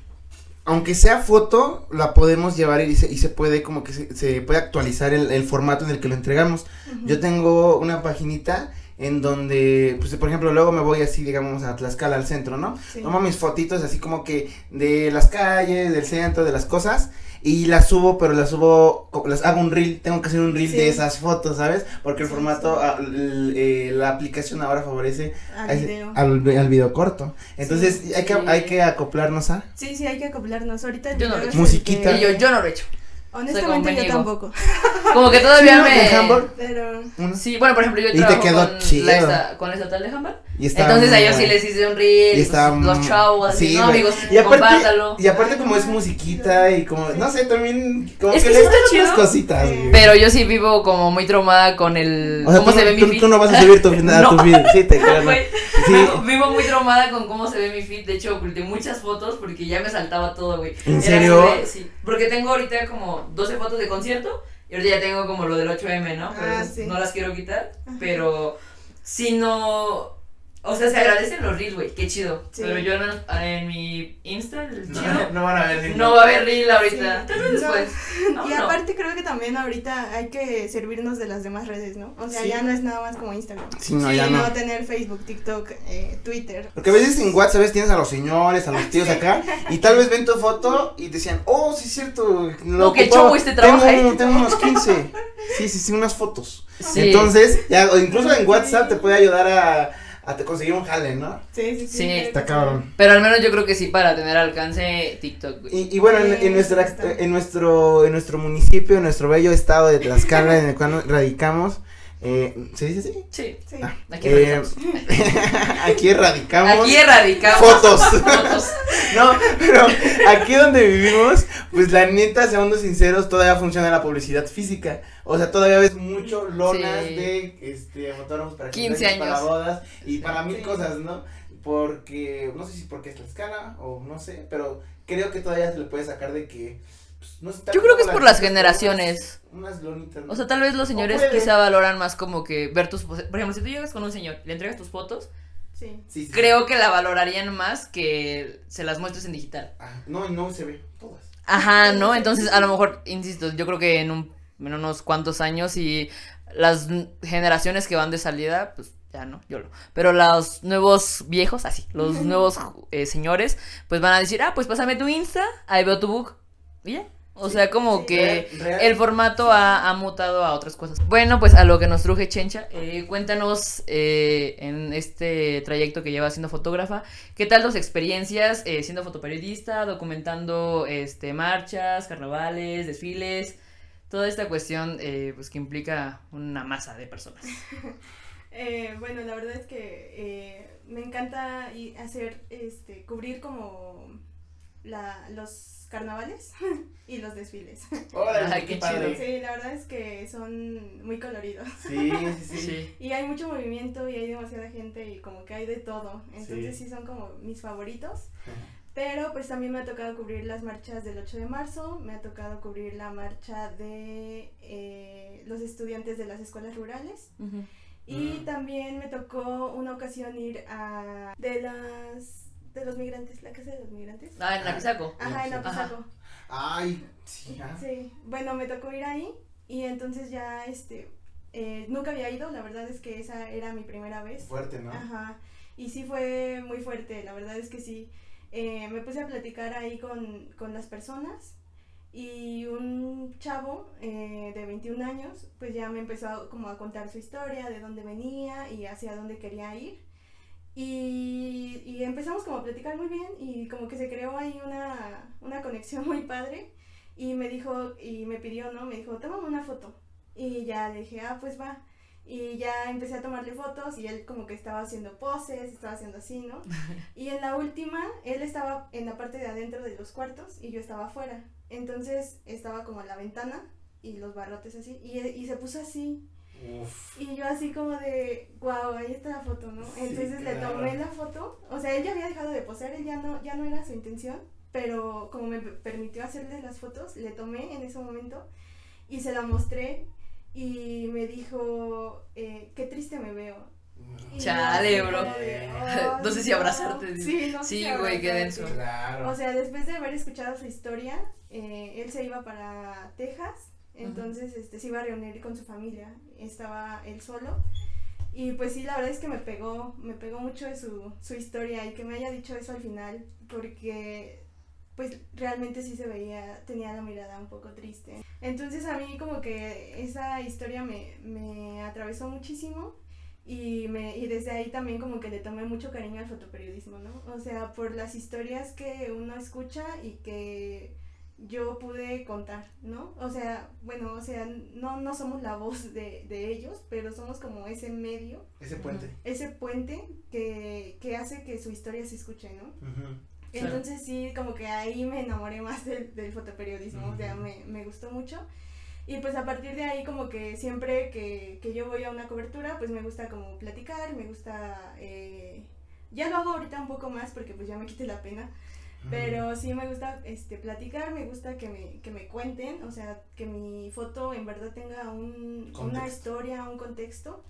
aunque sea foto, la podemos llevar y se, y se puede como que se, se puede actualizar el, el formato en el que lo entregamos. Yo tengo una paginita en donde, pues por ejemplo, luego me voy así, digamos, a Tlaxcala, al centro, ¿no? Sí. Tomo mis fotitos así como que de las calles, del centro, de las cosas. Y las subo, pero las subo, las hago un reel, tengo que hacer un reel Sí. de esas fotos, ¿sabes? Porque el Sí, formato, sí. ah, l- eh, la aplicación ahora favorece Al ese- video. al, al video corto. Entonces Sí. hay, que, hay que acoplarnos a... Sí, sí, hay que acoplarnos. Ahorita Yo no lo he hecho. Musiquita. que- Y yo, yo no lo he hecho. Honestamente yo tampoco. Como que Sí, todavía ¿no? me. Pero... Sí, bueno, por ejemplo, yo Y te quedó con, chido. la esta- con la estatal de Hamburg. Y está Entonces a ellos sí les hice un reel, y y está pues, los chavos, así, sí, no, amigos, y aparte, compártalo. y aparte como es musiquita y como, no sé, también como Es que que le sí está dan unas chido. cositas. Sí. güey. Pero yo sí vivo como muy traumada con el. o sea, cómo tú, se ve mi tú, feed. tú no vas a subir tu, a tu No. feed, sí, te creo, ¿no? Güey, Sí. vivo, muy traumada con cómo se ve mi feed. De hecho, oculté muchas fotos porque ya me saltaba todo, güey. ¿En Era serio? así sí. Porque tengo ahorita como 12 fotos de concierto y ahorita ya tengo como lo del 8M, ¿no? Pero Ah, sí. no las quiero quitar. Ajá. Pero si no. O sea, se agradecen los reels, güey. Qué chido. Sí. Pero yo al menos en mi Insta, el No, chido, no van a ver. ni- no va a haber reel ahorita. Sí. Tal vez No. después. No, y no. aparte creo que también ahorita hay que servirnos de las demás redes, ¿no? O sea, Sí. ya no es nada más como Instagram. Sí, no, Sí, ya no. no tener Facebook, TikTok, eh, Twitter. Porque a veces en WhatsApp ¿sabes? tienes a los señores, a los tíos acá, y tal vez ven tu foto y decían, oh, sí es cierto, lo ocupaba. chavo este trabaja, tengo, tengo unos 15, sí, sí, sí, unas fotos. Sí. Entonces, ya, o incluso en WhatsApp te puede ayudar a, a te conseguir un jale, ¿no? Sí, sí, sí. Está cabrón. Pero al menos yo creo que sí para tener alcance TikTok, güey. Y, y bueno, en, Sí, en nuestra, en nuestro, en nuestro municipio, en nuestro bello estado de Tlaxcala, en el cual radicamos, eh, ¿se dice así? Sí. Sí. Ah, Aquí Eh, radicamos. aquí radicamos. Aquí erradicamos. Fotos. Fotos. No, pero aquí donde vivimos, pues la neta, seamos sinceros, todavía funciona la publicidad física. O sea, todavía ves mucho lonas Sí. de este fotógrafos para 15 15 para años. bodas y para mil cosas, ¿no? Porque, no sé si porque es la escala o no sé, pero creo que todavía se le puede sacar de que. pues, no está Yo creo que es por las generaciones. Unas, unas lonitas. ¿no? O sea, tal vez los señores quizá valoran más como que ver tus fotos. Por ejemplo, si tú llegas con un señor y le entregas tus fotos, Sí. Sí, sí. creo que la valorarían más que se las muestres en digital. Ah, no, no se ve todas. Ajá, ¿no? Entonces, a lo mejor, insisto, yo creo que en, un, en unos cuantos años y las generaciones que van de salida, pues ya no, yo lo. Pero los nuevos viejos, así, los nuevos eh, señores, pues van a decir, ah, pues pásame tu Insta, ahí veo tu book. Y ya. O sea, como sí. que Real- real. el formato ha, ha mutado a otras cosas. Bueno, pues a lo que nos truje Chencha, eh, cuéntanos eh, en este trayecto que lleva siendo fotógrafa, ¿qué tal tus experiencias eh, siendo fotoperiodista, documentando este marchas, carnavales, desfiles, toda esta cuestión eh, pues que implica una masa de personas? Eh, bueno, la verdad es que eh, me encanta hacer, este, cubrir como la, los carnavales y los desfiles. Qué qué padre. Sí, la verdad es que son muy coloridos. Sí, sí, sí. Y hay mucho movimiento y hay demasiada gente y como que hay de todo. Entonces Sí. sí, son como mis favoritos. Pero pues también me ha tocado cubrir las marchas del 8 de marzo, me ha tocado cubrir la marcha de eh, los estudiantes de las escuelas rurales. Y Mm. también me tocó una ocasión ir a de las de los migrantes, la casa de los migrantes. Ah, en Apizaco. Ajá, en. Apizaco. Ay, sí, ah. Sí, bueno, me tocó ir ahí y entonces ya, este, eh, nunca había ido, la verdad es que esa era mi primera vez. Fuerte, ¿no? Ajá, y sí fue muy fuerte, la verdad es que sí. Eh, me puse a platicar ahí con, con las personas y un chavo eh, de 21 años, pues ya me empezó a, como a contar su historia, de dónde venía y hacia dónde quería ir. Y, empezamos como a platicar muy bien y como que se creó ahí una, una conexión muy padre y me dijo, y me pidió, ¿no? Me dijo, tómame una foto. Y ya le dije, ah, pues va. Y ya empecé a tomarle fotos y él como que estaba haciendo poses, estaba haciendo así, ¿no? Y en la última, él estaba en la parte de adentro de los cuartos y yo estaba afuera. Entonces estaba como en la ventana y los barrotes así. Y, y se puso así. Uf. Y yo así como de, wow, ahí está la foto, ¿no? Sí, Entonces le claro. tomé la foto. O sea, él ya había dejado de posar, él ya no, ya no era su intención. Pero como me permitió hacerle las fotos, le tomé en ese momento y se la mostré. Y me dijo, eh, qué triste me veo. Y Chale, bro. como de, "Ay, No sé si abrazarte. Sí, no sé Sí, güey, qué denso. Claro. O sea, después de haber escuchado su historia, eh, él se iba para Texas, entonces este, se iba a reunir con su familia, estaba él solo. Y pues sí, la verdad es que me pegó, me pegó mucho de su, su historia y que me haya dicho eso al final, porque pues realmente sí se veía, tenía la mirada un poco triste. Entonces a mí como que esa historia me, me atravesó muchísimo y, me, y desde ahí también como que le tomé mucho cariño al fotoperiodismo, ¿no? O sea, por las historias que uno escucha y que yo pude contar, ¿no? O sea, bueno, o sea, no, no somos la voz de, de ellos, pero somos como ese medio, Ese puente. ese puente que, que hace que su historia se escuche, ¿no? Ujú. Claro. Entonces sí, como que ahí me enamoré más del, del fotoperiodismo, o sea, me, me gustó mucho. Y pues a partir de ahí como que siempre que, que yo voy a una cobertura, pues me gusta como platicar, me gusta... eh, ya lo hago ahorita un poco más porque pues ya me quité la pena, pero sí me gusta este, platicar, me gusta que me, que me cuenten, o sea, que mi foto en verdad tenga un, una historia, un contexto.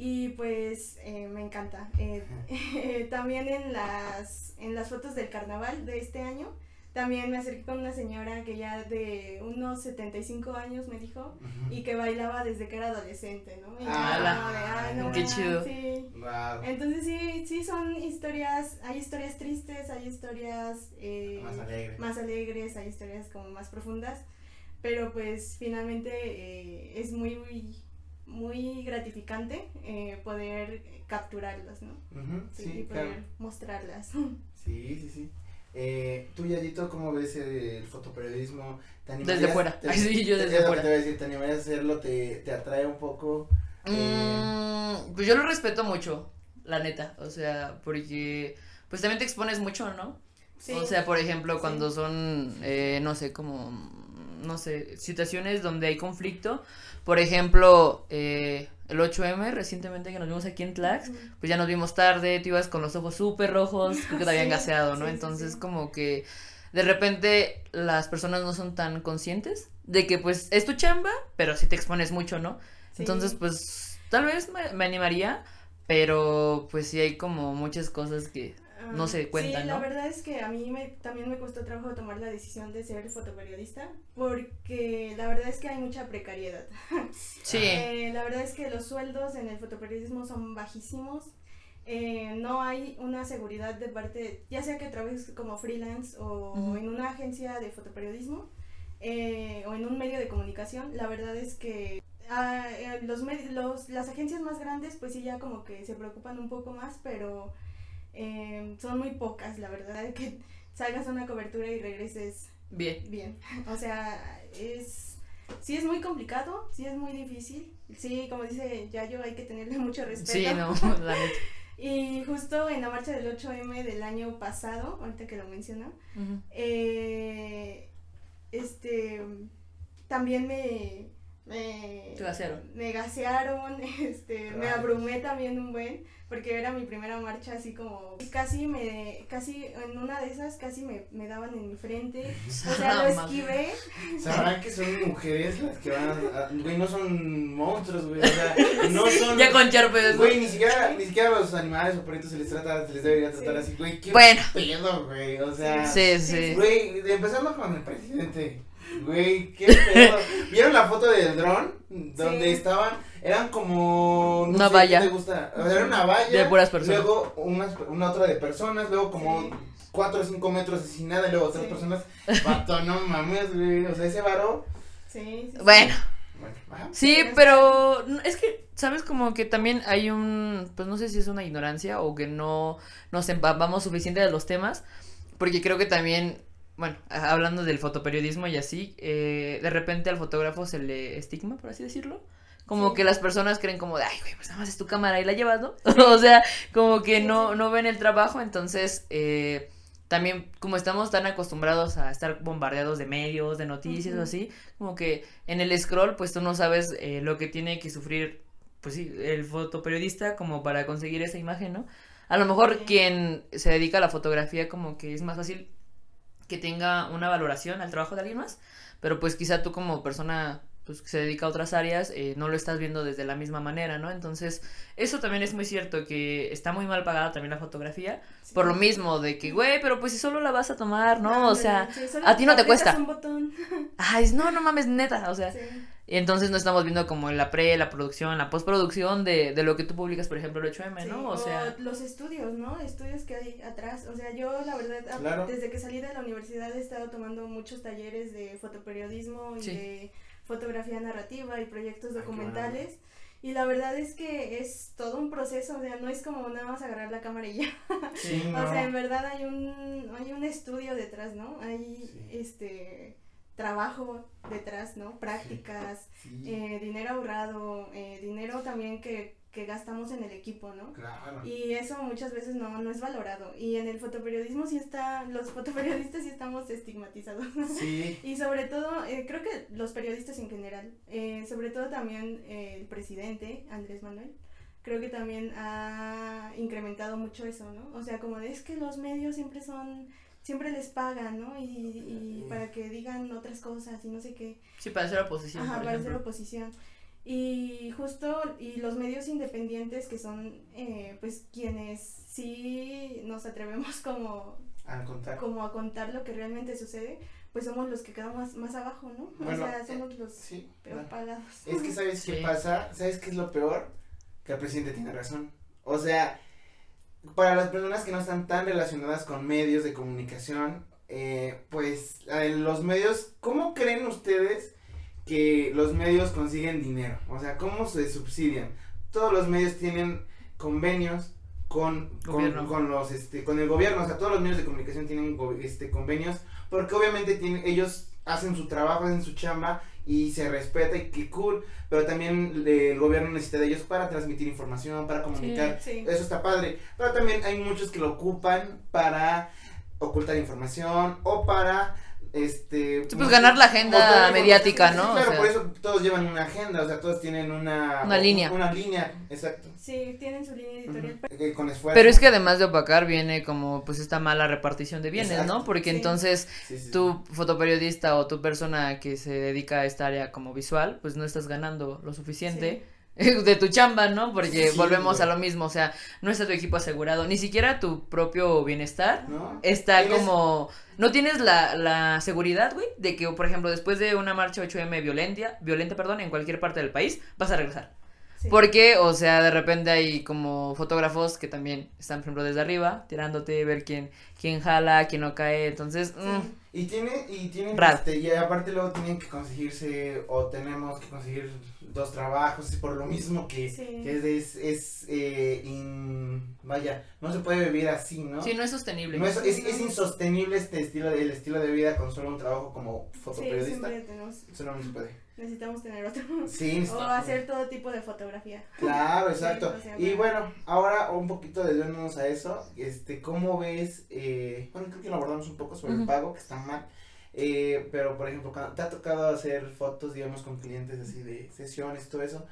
Y pues eh, me encanta. Eh, también en las, en las fotos del carnaval de este año, también me acerqué con una señora que ya de unos 75 años me dijo y que bailaba desde que era adolescente, ¿no? Y yo ¡Hala! como de, "Ay, no Qué manches", chido. sí. Wow. Entonces sí, sí son historias, hay historias tristes, hay historias eh, Más alegre. más alegres, hay historias como más profundas, pero pues finalmente eh, es muy, muy, muy gratificante eh, poder capturarlas, ¿no? Sí, Sí, y poder claro. mostrarlas. Sí, sí, sí. Eh, tú, Yayito, ¿cómo ves el fotoperiodismo? ¿Te animarías- Desde fuera. te- Ay, sí, yo te- desde que fuera. Te voy a decir, ¿te animarías a hacerlo? ¿Te, te atrae un poco? Mm, pues yo lo respeto mucho, la neta. O sea, porque pues también te expones mucho, ¿no? Sí. O sea, por ejemplo, Sí. cuando son, eh, no sé, como, no sé, situaciones donde hay conflicto. Por ejemplo, eh, el 8M, recientemente que nos vimos aquí en Tlax, pues ya nos vimos tarde, tú ibas con los ojos súper rojos, creo que te habían Sí, gaseado, ¿no? sí, Entonces, sí. como que de repente las personas no son tan conscientes de que, pues, es tu chamba, pero sí te expones mucho, ¿no? Entonces, pues, tal vez me, me animaría, pero pues sí hay como muchas cosas que Ah, no se cuentan, Sí, la verdad es que a mí me, también me costó trabajo tomar la decisión de ser fotoperiodista porque la verdad es que hay mucha precariedad. Sí. Eh, la verdad es que los sueldos en el fotoperiodismo son bajísimos. Eh, no hay una seguridad de parte, ya sea que trabajes como freelance o Ujú. en una agencia de fotoperiodismo eh, o en un medio de comunicación, la verdad es que ah, eh, los, los las agencias más grandes pues sí ya como que se preocupan un poco más, pero eh, son muy pocas, la verdad, de que salgas a una cobertura y regreses Bien. bien. O sea, es. Sí, es muy complicado, sí, es muy difícil. Sí, como dice Yayo, hay que tenerle mucho respeto. Sí, no, la neta. Y justo en la marcha del 8M del año pasado, ahorita que lo menciona, Ujú. eh, este. También me. me, me gasearon, este, me abrumé también un buen, porque era mi primera marcha así como, casi me, casi en una de esas casi me, me daban en mi frente, o sea, lo esquivé, Sabrán que son mujeres las que van a, güey, no son monstruos, güey, o sea, no son, Ya con Charpe. güey, ni siquiera, ni siquiera a los animales o perritos se les trata, se les debería tratar Sí. así, güey, qué Bueno. pedo, güey, o sea, Sí, sí. güey, empezando con el presidente, güey, qué pedo, ¿vieron la foto del dron? Donde Sí. estaban, eran como, no Una sé, valla. ¿qué te gusta? O sea, era una valla, De puras personas. luego unas, una otra de personas, luego como Sí. cuatro o cinco metros así nada, y luego otras Sí. personas, pato, no mames, güey, o sea, ese varo, sí, sí, sí. Bueno, sí, Pero es que, ¿sabes? Como que también hay un, pues no sé si es una ignorancia o que no nos empapamos suficiente de los temas, porque creo que también, bueno, hablando del fotoperiodismo y así, eh, de repente al fotógrafo se le estigma, por así decirlo. Como Sí. que las personas creen como de, ay, güey, pues nada más es tu cámara y la llevas, ¿no? o sea, como que no, no ven el trabajo, entonces, eh, también como estamos tan acostumbrados a estar bombardeados de medios, de noticias o así, como que en el scroll, pues tú no sabes eh, lo que tiene que sufrir, pues sí, el fotoperiodista como para conseguir esa imagen, ¿no? A lo mejor Sí. quien se dedica a la fotografía como que es más fácil que tenga una valoración al trabajo de alguien más, pero pues quizá tú como persona pues que se dedica a otras áreas eh, no lo estás viendo desde la misma manera, ¿no? Entonces eso también es muy cierto que está muy mal pagada también la fotografía Sí. por lo mismo de que güey, pero pues si solo la vas a tomar, ¿no? O sea, sí, a ti no te cuesta. un botón. ay, no, no mames, neta, o sea, Sí. y entonces no estamos viendo como en la pre, la producción, la postproducción de, de lo que tú publicas, por ejemplo, el 8M, Sí, ¿no? O sea, los estudios, ¿no? Estudios que hay atrás. O sea, yo la verdad, Claro. desde que salí de la universidad he estado tomando muchos talleres de fotoperiodismo y Sí. de fotografía narrativa y proyectos documentales. Y la verdad es que es todo un proceso, o sea, no es como nada más agarrar la cámara y ya. Sí, no. O sea, en verdad hay un, hay un estudio detrás, ¿no? Hay Sí. este trabajo detrás, ¿no? Prácticas, Sí, eh, dinero ahorrado, eh, dinero también que, que gastamos en el equipo, ¿no? claro. Y eso muchas veces no, no es valorado. Y en el fotoperiodismo sí está, los fotoperiodistas sí estamos estigmatizados. Sí, Y sobre todo, eh, creo que los periodistas en general, eh, sobre todo también eh, el presidente, Andrés Manuel, creo que también ha incrementado mucho eso, ¿no? O sea, como de es que los medios siempre son, siempre les pagan, ¿no? Y, y para que digan otras cosas y no sé qué. sí, para hacer oposición, Ajá, por para hacer ejemplo. oposición. Y justo, y los medios independientes que son, eh, pues, quienes sí nos atrevemos como, al contar. como a contar lo que realmente sucede, pues somos los que quedamos más, más abajo, ¿no? Bueno, o sea, somos los Sí, peor pagados. Es que sabes Sí. qué pasa, sabes qué es lo peor, que el presidente tiene razón. O sea, para las personas que no están tan relacionadas con medios de comunicación, eh, pues eh, los medios, ¿cómo creen ustedes que los medios consiguen dinero? O sea, ¿cómo se subsidian? Todos los medios tienen convenios con, con, con los este con el gobierno, o sea, todos los medios de comunicación tienen este convenios porque obviamente tienen ellos hacen su trabajo, hacen su chamba y se respeta y qué cool, pero también el gobierno necesita de ellos para transmitir información, para comunicar, Sí. eso está padre, pero también hay muchos que lo ocupan para ocultar información o para este Sí, pues, ganar la agenda mediática, información. ¿no? Sí, O claro, sea. por eso todos llevan una agenda, o sea, todos tienen una Una línea. Una línea, exacto. Sí, tienen su línea editorial. Eh, con esfuerzo. Pero es que además de opacar viene como pues esta mala repartición de bienes, Exacto. ¿no? Porque Sí. entonces Sí, sí, tú fotoperiodista o tu persona que se dedica a esta área como visual, pues no estás ganando lo suficiente de tu chamba, ¿no? Porque Sí, volvemos güey. a lo mismo, o sea, no está tu equipo asegurado, ni siquiera tu propio bienestar ¿no? está como no tienes la, la seguridad, güey, de que por ejemplo, después de una marcha 8M violenta, violenta, perdón, en cualquier parte del país, vas a regresar. Sí. Porque, o sea, de repente hay como fotógrafos que también están, por ejemplo, desde arriba, tirándote, ver quién, quién jala, quién no cae. Entonces, mm. Y tiene, y tienen, este, y aparte luego tienen que conseguirse, o tenemos que conseguir dos trabajos, por lo mismo que, Sí. que es, es, es, eh, in- vaya, no se puede vivir así, ¿no? sí, no es sostenible. No es, es, es insostenible este estilo, de- el estilo de vida con solo un trabajo como Sí, fotoperiodista, siempre tenemos, eso no se puede. Necesitamos tener otro. Sí, O hacer todo tipo de fotografía. Claro, exacto. y bueno. ahora un poquito desviándonos a eso, este, ¿cómo ves? Eh, bueno, creo que lo abordamos un poco sobre el pago, que está mal. Eh, pero, por ejemplo, cuando te ha tocado hacer fotos, digamos, con clientes así de sesiones, todo eso,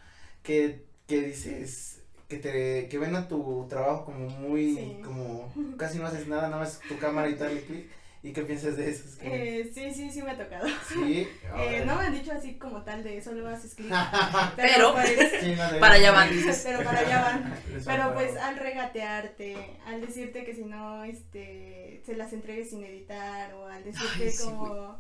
que, que dices, que te, que ven a tu trabajo como muy, Sí. como, casi no haces nada, nada más tu cámara y tal, y clic, ¿y qué piensas de eso? Es que- Eh, sí, sí, sí me ha tocado. sí, Eh, no me han dicho así como tal de solo haces clic. Pero- pues, Sí, no, de- Para allá van, pero para allá van. Pero pues al regatearte, al decirte que si no, este, se las entregues sin editar o al decirte Ay, sí, como,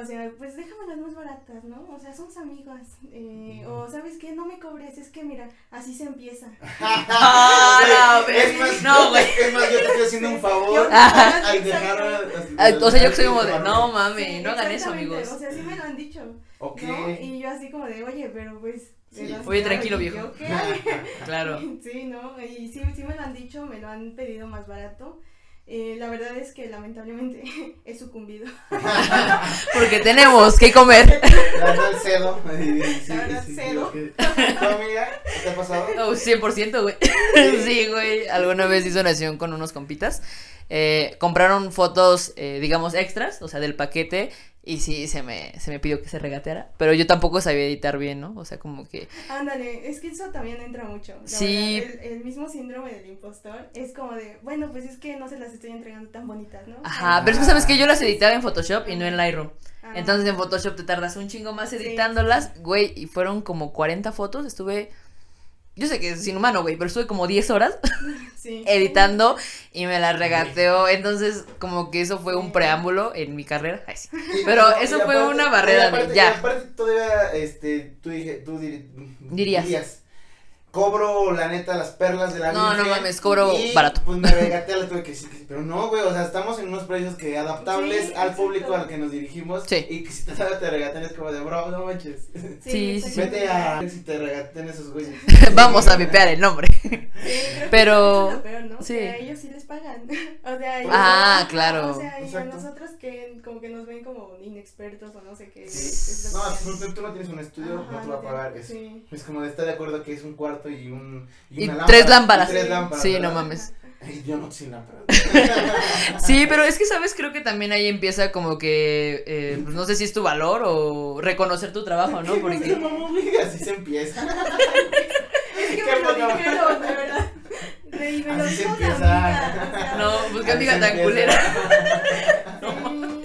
o sea, pues déjame las más baratas, ¿no? O sea, somos amigas. Eh, o sabes qué, no me cobres, es que mira, así se empieza. Ah, la es más, No, güey. es más, yo te estoy haciendo un favor Yo- al dejar. Ah, O sea, yo soy como de, no mami, Sí, no hagan eso, amigos. O sea, sí me lo han dicho, Ok. ¿no? Y yo así como de, oye, pero pues... Sí. Oye, caro", tranquilo, viejo. yo, ¿qué? Claro. Sí, ¿no? Y sí, sí me lo han dicho, me lo han pedido más barato. Eh, la verdad es que lamentablemente he sucumbido. Porque tenemos que comer. La verdad, cedo. Sí, La verdad, sí, cedo. sí. ¿Tu amiga? ¿Qué te ha pasado? Oh, 100%, güey. Sí, güey. Alguna vez hice una sesión con unos compitas. Eh, compraron fotos, eh, digamos, extras, o sea, del paquete. Y sí, se me, se me pidió que se regateara. Pero yo tampoco sabía editar bien, ¿no? O sea, como que. Ándale, es que eso también entra mucho. la Sí. verdad, el, el mismo síndrome del impostor es como de, bueno, pues es que no se las estoy entregando tan bonitas, ¿no? Ajá, pero es que sabes que yo las editaba en Photoshop y no en Lightroom. Ah, Entonces en Photoshop te tardas un chingo más Sí. editándolas, güey, y fueron como 40 fotos, estuve, yo sé que es inhumano, güey, pero estuve como 10 horas sí. editando y me las regateó, entonces como que eso fue un preámbulo en mi carrera, Ay, sí. Y- Pero eso fue aparte- una barrera y aparte, de ya. y aparte todavía, este, tú, dije, tú Dirías. Cobro, la neta, las perlas de la No, no mames, cobro y, barato. Pues me regateé, la tuve que decir, que- pero no, güey, o sea, estamos en unos precios que adaptables Sí, al público al que nos dirigimos. Sí. Y que si te, te regatean es como de, bro, no manches. Sí, sí, sí. Vete a si te regatean esos güeyes. Vamos a vipear el nombre. Sí, creo Pero- es sí. Que a ellos sí les pagan. o sea, ellos- Ah, claro. O sea, y a nosotros que como que nos ven como inexpertos o no sé qué. Sí. es No, tú, tú no tienes un estudio, Ajá, no te va a pagar. Sí. Es como de estar de acuerdo que es un cuarto y un. Y tres lámpara, lámparas. y tres lámparas. Sí, no ¿verdad? mames. Ay, yo no sin lámparas. Sí, pero es que, ¿sabes? Creo que también ahí empieza como que, eh, pues no sé si es tu valor o reconocer tu trabajo, ¿no? Porque... No, no, así se empieza. Es que me lo dijeron, de verdad. Y me lo dijo una amiga, sea, No, pues qué amiga tan culera. Sí.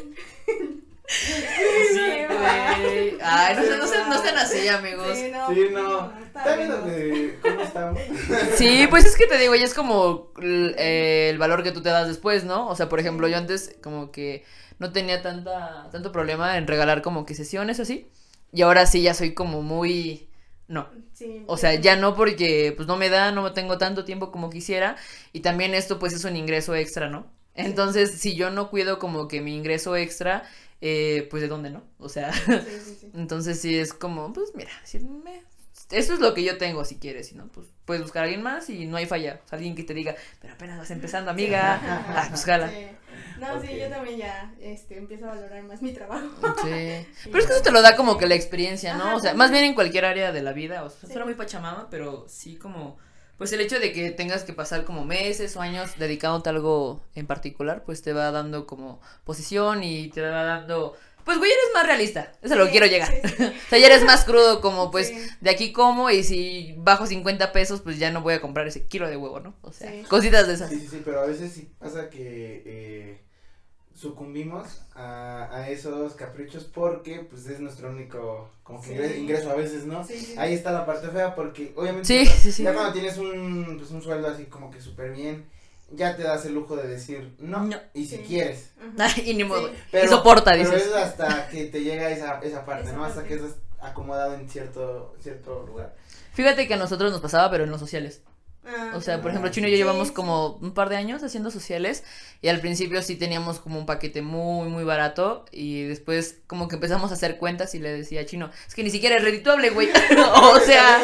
Sí, güey. Ay, no, se- no, se- no sean así, amigos. Sí, no. Sí, no. está ¿Estás bien, viendo no. que cómo estamos? Sí, pues es que te digo, ya es como eh, el valor que tú te das después, ¿no? O sea, por ejemplo, yo antes como que no tenía tanta, tanto problema en regalar como que sesiones o así. Y ahora sí ya soy como muy... No, Sí, O sea, ya no porque pues no me da, no tengo tanto tiempo como quisiera y también esto pues es un ingreso extra, ¿no? Entonces, si yo no cuido como que mi ingreso extra, eh, pues de dónde no? O sea, Sí, sí, sí. entonces sí es como, pues mira, eso es lo que yo tengo si quieres, si no, pues puedes buscar a alguien más y no hay falla. O sea, alguien que te diga, pero apenas vas empezando, amiga. Ah, pues jala. Sí. No, sí, yo también ya este, empiezo a valorar más mi trabajo. Sí. Pero es que eso te lo da como que la experiencia, ¿no? Ajá, O sea, más bien en cualquier área de la vida. O sea, Sí. suena muy pachamama, pero sí como. Pues el hecho de que tengas que pasar como meses o años dedicándote a algo en particular, pues te va dando como posición y te va dando. Pues, güey, eres más realista. Eso es lo que quiero llegar. sí, sí. O sea, ya eres más crudo, como pues Sí. de aquí como y si bajo 50 pesos, pues ya no voy a comprar ese kilo de huevo, ¿no? O sea, Sí. cositas de esas. Sí, sí, sí, pero a veces sí pasa que eh, sucumbimos a, a esos caprichos porque pues es nuestro único como que Sí. ingreso, ingreso a veces, ¿no? Sí, sí. Ahí está la parte fea porque obviamente Sí, ya, sí, sí. ya cuando tienes un, pues, un sueldo así como que súper bien, ya te das el lujo de decir no, No. y si Sí. quieres. Y ni modo. Sí. Pero, y soporta, pero dices. es hasta que te llega esa, esa parte, Esa ¿no? Hasta parte. que estás acomodado en cierto, cierto lugar. Fíjate que a nosotros nos pasaba, pero en los sociales. Ah, O sea, por ejemplo. Chino y yo Sí, llevamos sí. como un par de años haciendo sociales y al principio sí teníamos como un paquete muy, muy barato y después como que empezamos a hacer cuentas y le decía a Chino, es que ni siquiera es redituable, güey. o sea,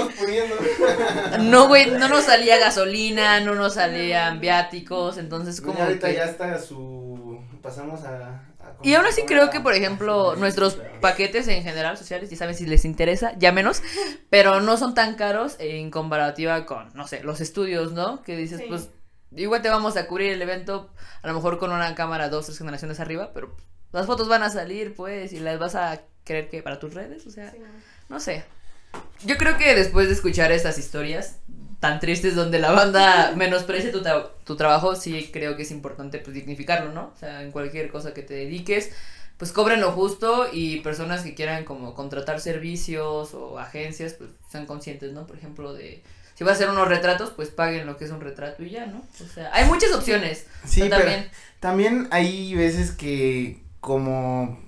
no, güey, no nos salía gasolina, no nos salían viáticos, entonces como ya ahorita que... ya está su... pasamos a... Y aún así creo que, por ejemplo, nuestros paquetes en general sociales, ya saben si les interesa, ya menos, pero no son tan caros en comparativa con, no sé, los estudios, ¿no? Que dices, Sí. pues, igual te vamos a cubrir el evento, a lo mejor con una cámara dos, tres generaciones arriba, pero las fotos van a salir, pues, y las vas a creer que para tus redes, o sea, Sí, no sé. Yo creo que después de escuchar estas historias tan tristes donde la banda menosprecia tu, tra- tu trabajo, sí creo que es importante pues dignificarlo, ¿no? O sea, en cualquier cosa que te dediques, pues cobren lo justo y personas que quieran como contratar servicios o agencias, pues sean conscientes, ¿no? Por ejemplo, de si vas a hacer unos retratos, pues paguen lo que es un retrato y ya, ¿no? O sea, hay muchas opciones. Sí, pero también también hay veces que como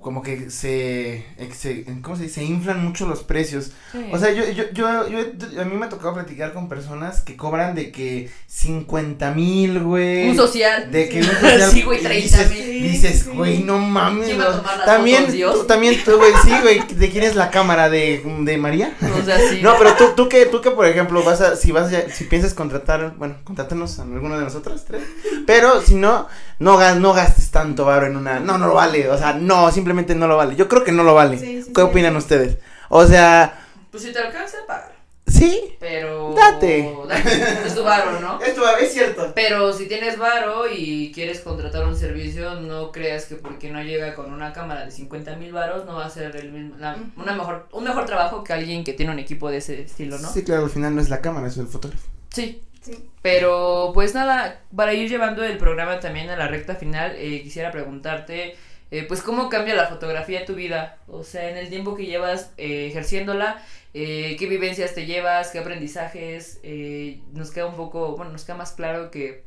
como que se, se ¿cómo se dice? Se inflan mucho los precios. sí. O sea, yo, yo, yo, yo, a mí me ha tocado platicar con personas que cobran de que 50 mil, güey. un social. De que un social, Sí, güey, y 30 dices, dices, Sí. güey, no mames. ¿Quién va a o- tomar las también, tú, también tú, güey, sí, güey, ¿de quién es la cámara? ¿De, de María? O sea, sí. No, pero tú, tú que, tú que, por ejemplo, vas a, si vas a, si piensas contratar, bueno, contratarnos a alguno de nosotros tres, pero si no, no, no gastes tanto varo en una, no, no lo vale, o sea, no, simplemente no lo vale, yo creo que no lo vale, Sí, sí, ¿qué sí. opinan ustedes? O sea, Pues si te alcanza, paga. Sí, Pero. Date. date, Es tu varo, ¿no? esto es cierto, Pero si tienes varo y quieres contratar un servicio, no creas que porque no llega con una cámara de 50 mil varos no va a ser el mismo, la- una mejor, un mejor trabajo que alguien que tiene un equipo de ese estilo, ¿no? sí, claro, al final no es la cámara, es el fotógrafo. Sí. Sí. Pero pues nada, para ir llevando el programa también a la recta final, eh, quisiera preguntarte, eh, pues cómo cambia la fotografía tu vida, o sea, en el tiempo que llevas eh, ejerciéndola, eh, qué vivencias te llevas, qué aprendizajes, eh, nos queda un poco, bueno, nos queda más claro que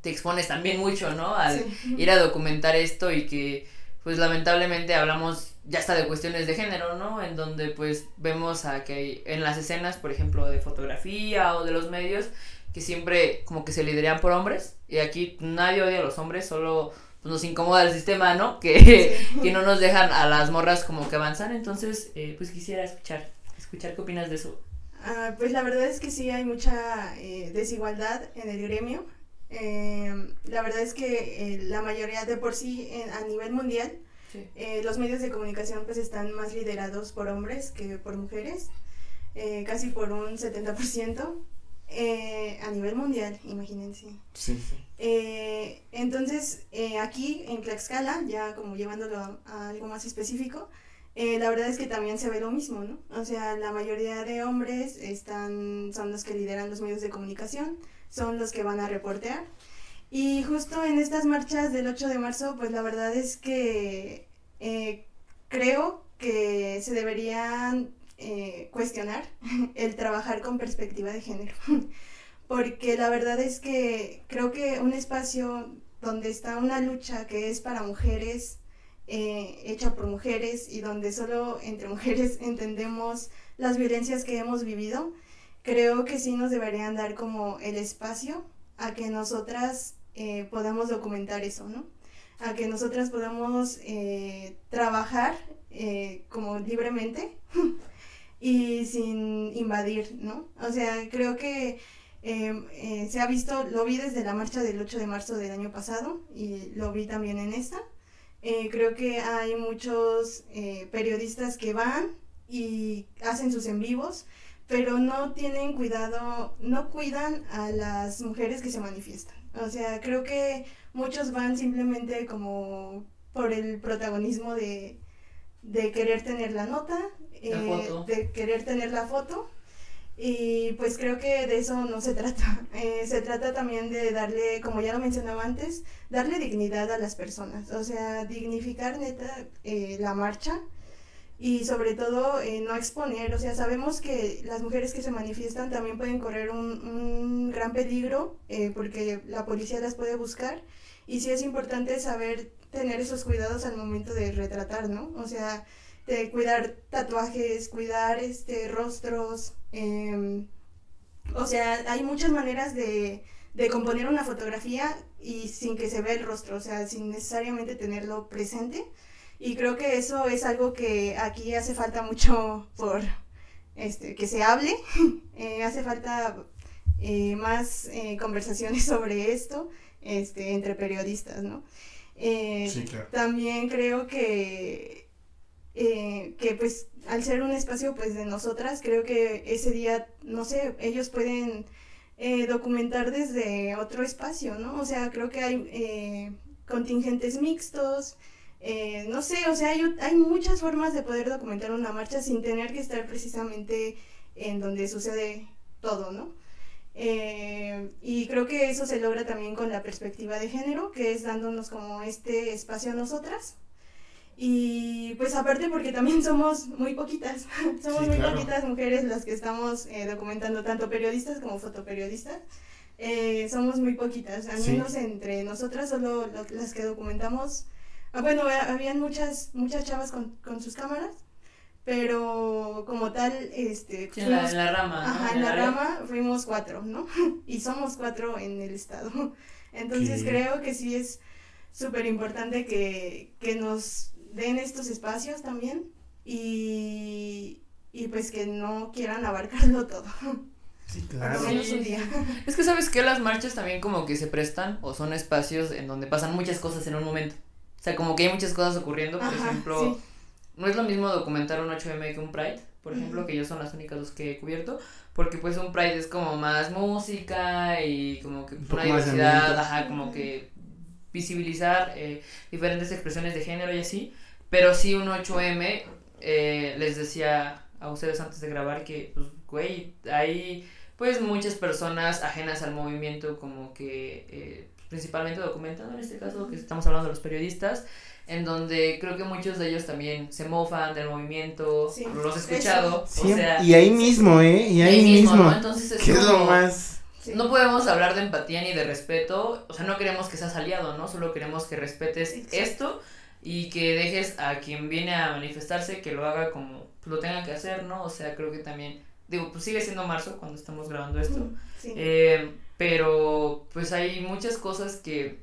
te expones también mucho, ¿no? Al Sí. ir a documentar esto y que pues lamentablemente hablamos ya hasta de cuestiones de género, ¿no? En donde pues vemos a que hay, en las escenas, por ejemplo, de fotografía o de los medios, que siempre como que se lideran por hombres y aquí nadie odia a los hombres, solo nos incomoda el sistema, ¿no? Que, Sí. que no nos dejan a las morras como que avanzar, entonces eh, pues quisiera escuchar, escuchar qué opinas de eso. Ah, pues la verdad es que sí hay mucha eh, desigualdad en el gremio. Eh, la verdad es que eh, la mayoría de por sí en- a nivel mundial Sí. eh, los medios de comunicación pues están más liderados por hombres que por mujeres, eh, casi por un 70% eh, a nivel mundial, imagínense. Sí, Eh, entonces, eh, aquí en Tlaxcala, ya como llevándolo a, a algo más específico, eh, la verdad es que también se ve lo mismo, ¿no? O sea, la mayoría de hombres están, son los que lideran los medios de comunicación, son los que van a reportear. Y justo en estas marchas del 8 de marzo, pues la verdad es que eh, creo que se deberían eh, cuestionar el trabajar con perspectiva de género. Porque la verdad es que creo que un espacio donde está una lucha que es para mujeres, eh, hecha por mujeres y donde solo entre mujeres entendemos las violencias que hemos vivido, creo que sí nos deberían dar como el espacio a que nosotras eh, podamos documentar eso, ¿no? A que nosotras podamos eh, trabajar como libremente y sin invadir, ¿no? O sea, creo que eh, eh, se ha visto, lo vi desde la marcha del 8 de marzo del año pasado y lo vi también en esta. Eh, creo que hay muchos eh, periodistas que van y hacen sus en vivos, pero no tienen cuidado, no cuidan a las mujeres que se manifiestan. O sea, creo que muchos van simplemente como por el protagonismo de, de querer tener la nota, eh, de querer tener la foto. Y pues creo que de eso no se trata. Eh, se trata también de darle, como ya lo mencionaba antes, darle dignidad a las personas. O sea, dignificar neta eh, la marcha y sobre todo eh, no exponer. O sea, sabemos que las mujeres que se manifiestan también pueden correr un, un gran peligro eh, porque la policía las puede buscar. Y sí es importante saber tener esos cuidados al momento de retratar, ¿no? O sea, de cuidar tatuajes, cuidar este rostros, em, o sea, hay muchas maneras de, de componer una fotografía y sin que se vea el rostro, o sea, sin necesariamente tenerlo presente. Y creo que eso es algo que aquí hace falta mucho por este, que se hable, Eh, hace falta eh, más eh, conversaciones sobre esto este, entre periodistas, ¿no? Sí, claro. también creo que, eh, que pues al ser un espacio pues de nosotras, creo que ese día, no sé, ellos pueden eh, documentar desde otro espacio, ¿no? O sea, creo que hay eh, contingentes mixtos, no sé, o sea, hay, hay muchas formas de poder documentar una marcha sin tener que estar precisamente en donde sucede todo, ¿no? Y creo que eso se logra también con la perspectiva de género, que es dándonos como este espacio a nosotras. Y pues aparte porque también somos muy poquitas, somos Sí, muy claro. poquitas mujeres las que estamos eh, documentando, tanto periodistas como fotoperiodistas. Eh, somos muy poquitas, al Sí. menos entre nosotras solo lo- las que documentamos. Ah, bueno, ha- habían muchas, muchas chavas con, con sus cámaras, pero como tal, este, Sí, en, la, fuimos- en la rama. ¿no? Ajá, en la área. rama fuimos cuatro, ¿no? y somos cuatro en el estado. Entonces Ok. creo que sí es súper importante que, que nos den estos espacios también y, y pues que no quieran abarcarlo todo, Sí, por claro. lo menos Sí, un sí. día. Es que sabes que las marchas también como que se prestan o son espacios en donde pasan muchas cosas en un momento. O sea, como que hay muchas cosas ocurriendo, por Ajá, ejemplo, sí. no es lo mismo documentar un 8M que un Pride, por ejemplo, que yo son las únicas dos que he cubierto, porque pues un Pride es como más música y como que Un una diversidad, ajá, como que visibilizar eh, diferentes expresiones de género y así, pero sí un 8M, eh, les decía a ustedes antes de grabar que, pues, güey, hay pues muchas personas ajenas al movimiento como que eh, principalmente documentando en este caso que estamos hablando de los periodistas en donde creo que muchos de ellos también se mofan del movimiento Sí, los he escuchado Sí, o sea y ahí mismo, ¿eh? Y ahí, mismo. ¿no? entonces es ¿Qué es lo como- más? Sí. no podemos hablar de empatía ni de respeto, o sea, no queremos que seas aliado, ¿no? Solo queremos que respetes Exacto. esto y que dejes a quien viene a manifestarse que lo haga como lo tenga que hacer, ¿no? O sea, creo que también, digo, pues sigue siendo marzo cuando estamos grabando esto, Sí. eh, pero pues hay muchas cosas que,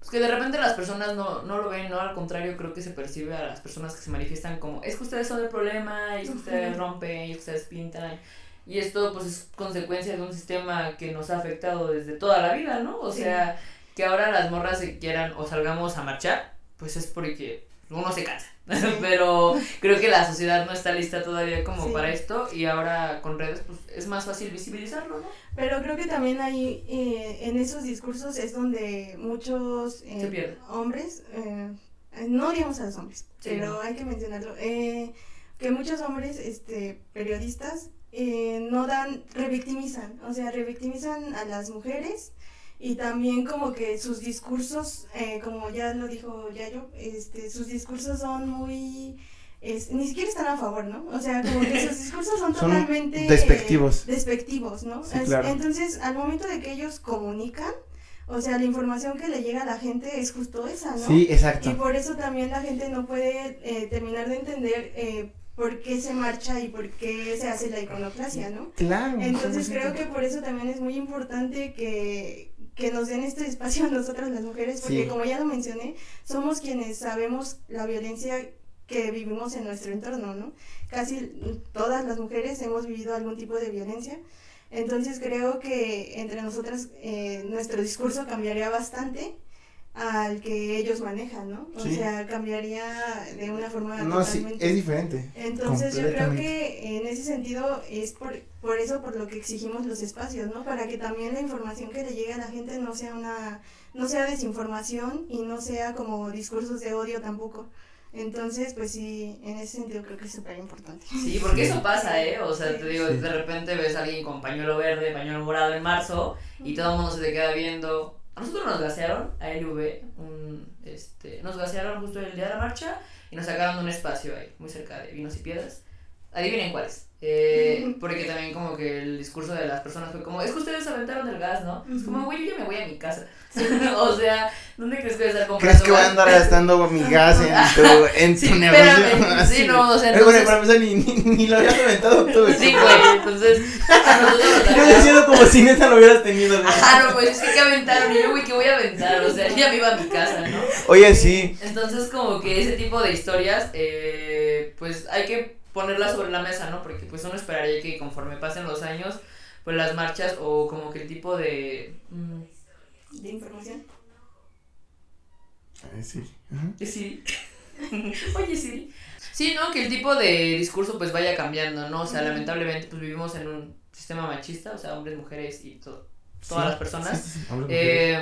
pues que de repente las personas no, no lo ven, ¿no? Al contrario, creo que se percibe a las personas que se manifiestan como, es que ustedes son el problema, y es que ustedes rompen, y es que ustedes pintan. Y esto pues es consecuencia de un sistema que nos ha afectado desde toda la vida, ¿no? O Sí. sea, que ahora las morras se quieran o salgamos a marchar, pues es porque uno se cansa. Pero creo que la sociedad no está lista todavía como Sí. para esto y ahora con redes pues es más fácil visibilizarlo, ¿no? Pero creo que también hay, eh, en esos discursos es donde muchos eh, hombres, eh, no odiamos a los hombres, Sí, pero hay que mencionarlo, eh, que muchos hombres, este, periodistas, eh, no dan, revictimizan, o sea, revictimizan a las mujeres y también como que sus discursos, eh, como ya lo dijo Yayo, este, sus discursos son muy... es- ni siquiera están a favor, ¿no? O sea, como que sus discursos son, Son totalmente... despectivos. despectivos, ¿no? Sí, Es- claro. Entonces, al momento de que ellos comunican, o sea, la información que le llega a la gente es justo esa, ¿no? Sí, Y exacto. por eso también la gente no puede eh, terminar de entender eh, por qué se marcha y por qué se hace la iconoclasia, ¿no? Claro. Entonces 100%. creo que por eso también es muy importante que, que nos den este espacio a nosotras las mujeres, porque Sí. como ya lo mencioné, somos quienes sabemos la violencia que vivimos en nuestro entorno, ¿no? Casi todas las mujeres hemos vivido algún tipo de violencia. Entonces creo que entre nosotras eh, nuestro discurso cambiaría bastante al que ellos manejan, ¿no? O Sí. sea, cambiaría de una forma No, sí, totalmente es diferente. entonces yo creo que en ese sentido es por, por eso por lo que exigimos los espacios, ¿no? Para que también la información que le llegue a la gente no sea una, no sea desinformación y no sea como discursos de odio tampoco. Entonces, pues sí, en ese sentido creo que es súper importante. Sí, porque Sí. eso pasa, ¿eh? O sea, te digo, Sí. de repente ves a alguien con pañuelo verde, pañuelo morado en marzo y todo el mundo se te queda viendo. A nosotros nos gasearon, a LV, un, este, nos gasearon justo el día de la marcha y nos sacaron de un espacio ahí, muy cerca de Vinos y Piedras. Adivinen cuáles. Eh, porque también como que el discurso de las personas fue como, es que ustedes aventaron el gas, ¿no? Es como, güey, yo ya me voy a mi casa. o sea, ¿dónde crees que voy a estar comprando ¿Crees que voy a andar gastando mi gas en tu, en Sí, tu negocio? espérame. Sí, no, o sea, Eh, bueno, entonces- para empezar, ni, ni, ni lo habías aventado tú. Sí, güey, entonces Yo diciendo como si neta lo hubieras tenido. güey. Ajá, no, pues es que ¿qué aventaron? Y yo, güey, ¿qué voy a aventar? O sea, ya me iba a mi casa, ¿no? Oye, sí. Entonces, como que ese tipo de historias, eh, pues hay que ponerlas sobre la mesa, ¿no? Porque pues uno esperaría que conforme pasen los años, pues las marchas o como que el tipo de... mm, De información. Ay, sí. Ajá. sí. Oye, sí. Sí, ¿no? Que el tipo de discurso pues vaya cambiando, ¿no? O sea, lamentablemente pues vivimos en un sistema machista, o sea, hombres, mujeres y to- todas Sí, las personas. sí, sí, sí, hombre, mujer.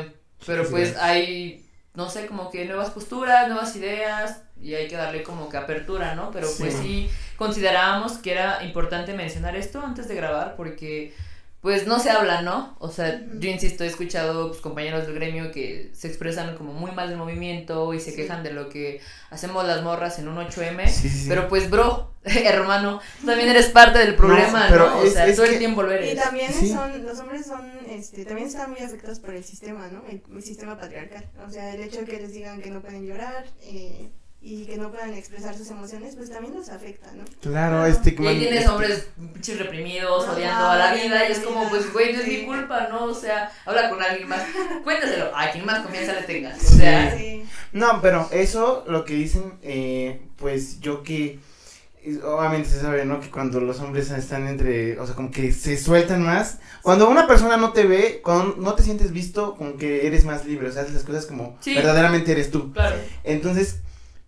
Eh, pero pues hay no sé, como que nuevas posturas, nuevas ideas y hay que darle como que apertura, ¿no? Pero pues sí considerábamos que era importante mencionar esto antes de grabar porque pues no se habla, ¿no? O sea, yo insisto, he escuchado pues, compañeros del gremio que se expresan como muy mal del movimiento y se quejan de lo que hacemos las morras en un 8M, Sí, sí, sí. pero pues bro, hermano, tú también eres parte del problema, pero ¿no? O es- sea, es todo que- el tiempo lo Y eres. también Sí. son, los hombres son, este, también están muy afectados por el sistema, ¿no? El, el sistema patriarcal. O sea, el hecho de que les digan que no pueden llorar eh, y que no puedan expresar sus emociones, pues también los afecta, ¿no? Claro, Y estigma. ahí tienes hombres pinches reprimidos, odiando a la vida, y es como, pues, güey, no es mi culpa, ¿no? O sea, habla con alguien más, cuéntaselo, a quien más confianza le tengas, o sea, Sí. No, pero eso, lo que dicen, eh, pues yo que, obviamente se sabe, ¿no? Que cuando los hombres están entre, o sea, como que se sueltan más. Cuando una persona no te ve, cuando no te sientes visto, como que eres más libre, o sea, haces las cosas como Sí. verdaderamente eres tú. claro. Entonces,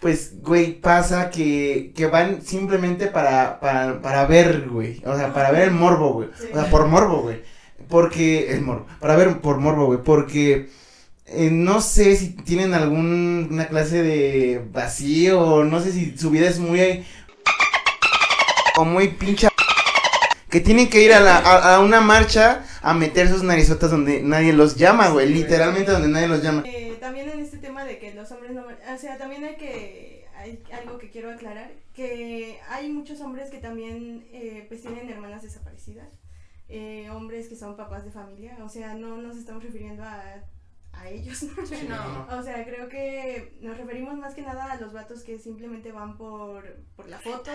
pues, güey, pasa que, que van simplemente para, para, para ver, güey. O sea, para ver el morbo, güey. O sea, por morbo, güey. Porque, el morbo. Para ver por morbo, güey. Porque, eh, no sé si tienen alguna clase de vacío, no sé si su vida es muy... O muy pincha... Que tienen que ir a, la, a, a una marcha a meter sus narizotas donde nadie los llama, güey. Literalmente donde nadie los llama. Eh, también en este tema de que los hombres no... O sea, también hay que... Hay algo que quiero aclarar, que hay muchos hombres que también eh, pues tienen hermanas desaparecidas, eh, hombres que son papás de familia, o sea, no nos estamos refiriendo a, a ellos. Sí, no. O sea, creo que nos referimos más que nada a los vatos que simplemente van por, por la foto,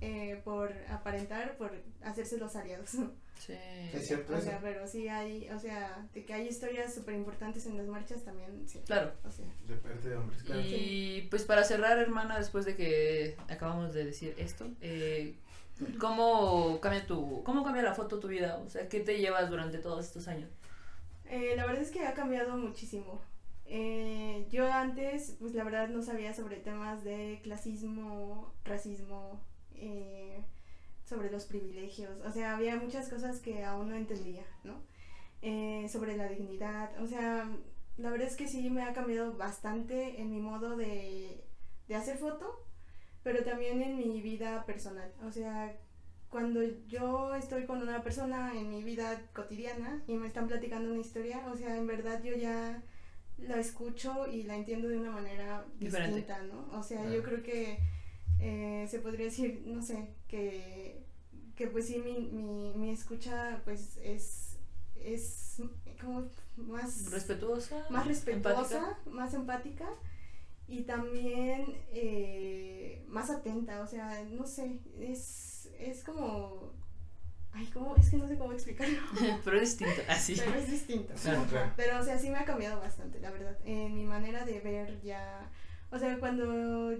eh, por aparentar, por hacerse los aliados. Sí. Es cierto O eso. sea, pero sí hay, o sea, de que hay historias súper importantes en las marchas también, sí. Claro. O sea, De parte de hombres, claro. Y pues para cerrar, hermana, después de que acabamos de decir esto, eh, ¿cómo cambia tu, cómo cambia la foto tu vida? O sea, ¿qué te llevas durante todos estos años? eh, la verdad es que ha cambiado muchísimo. Eh, yo antes, pues la verdad no sabía sobre temas de clasismo, racismo, eh, sobre los privilegios. O sea, había muchas cosas que aún no entendía, ¿no? Eh, sobre la dignidad. O sea, la verdad es que sí me ha cambiado bastante en mi modo de, de hacer foto, pero también en mi vida personal. O sea, cuando yo estoy con una persona en mi vida cotidiana y me están platicando una historia, o sea, en verdad yo ya la escucho y la entiendo de una manera Diferente. distinta, ¿no? O sea, yo creo que eh, se podría decir, no sé, que, que pues sí, mi, mi, mi escucha pues es, es como más ¿Respetuosa? más respetuosa, empática? más empática y también eh, más atenta, o sea, no sé, es, es como, ay, ¿cómo? Es que no sé cómo explicarlo, Pero es distinto, así. pero es distinto. Claro. Pero, o sea, sí me ha cambiado bastante, la verdad, en mi manera de ver ya, o sea, cuando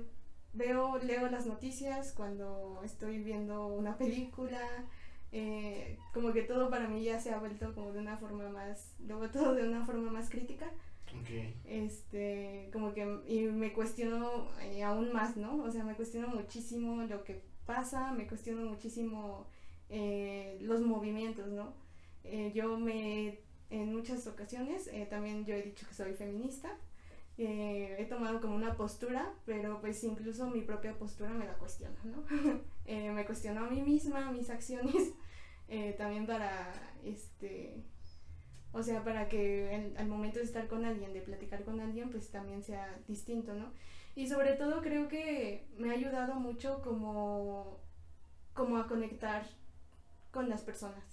veo, leo las noticias, cuando estoy viendo una película, eh, como que todo para mí ya se ha vuelto como de una forma más, veo todo de una forma más crítica. Ok. este como que y me cuestiono eh, aún más no o sea me cuestiono muchísimo lo que pasa me cuestiono muchísimo eh, los movimientos no Eh, yo me en muchas ocasiones eh, también yo he dicho que soy feminista Eh, he tomado como una postura pero pues incluso mi propia postura me la cuestiono no Eh, me cuestiono a mí misma mis acciones eh, también para este o sea, para que al momento de estar con alguien, de platicar con alguien, pues también sea distinto, ¿no? Y sobre todo creo que me ha ayudado mucho como, como a conectar con las personas.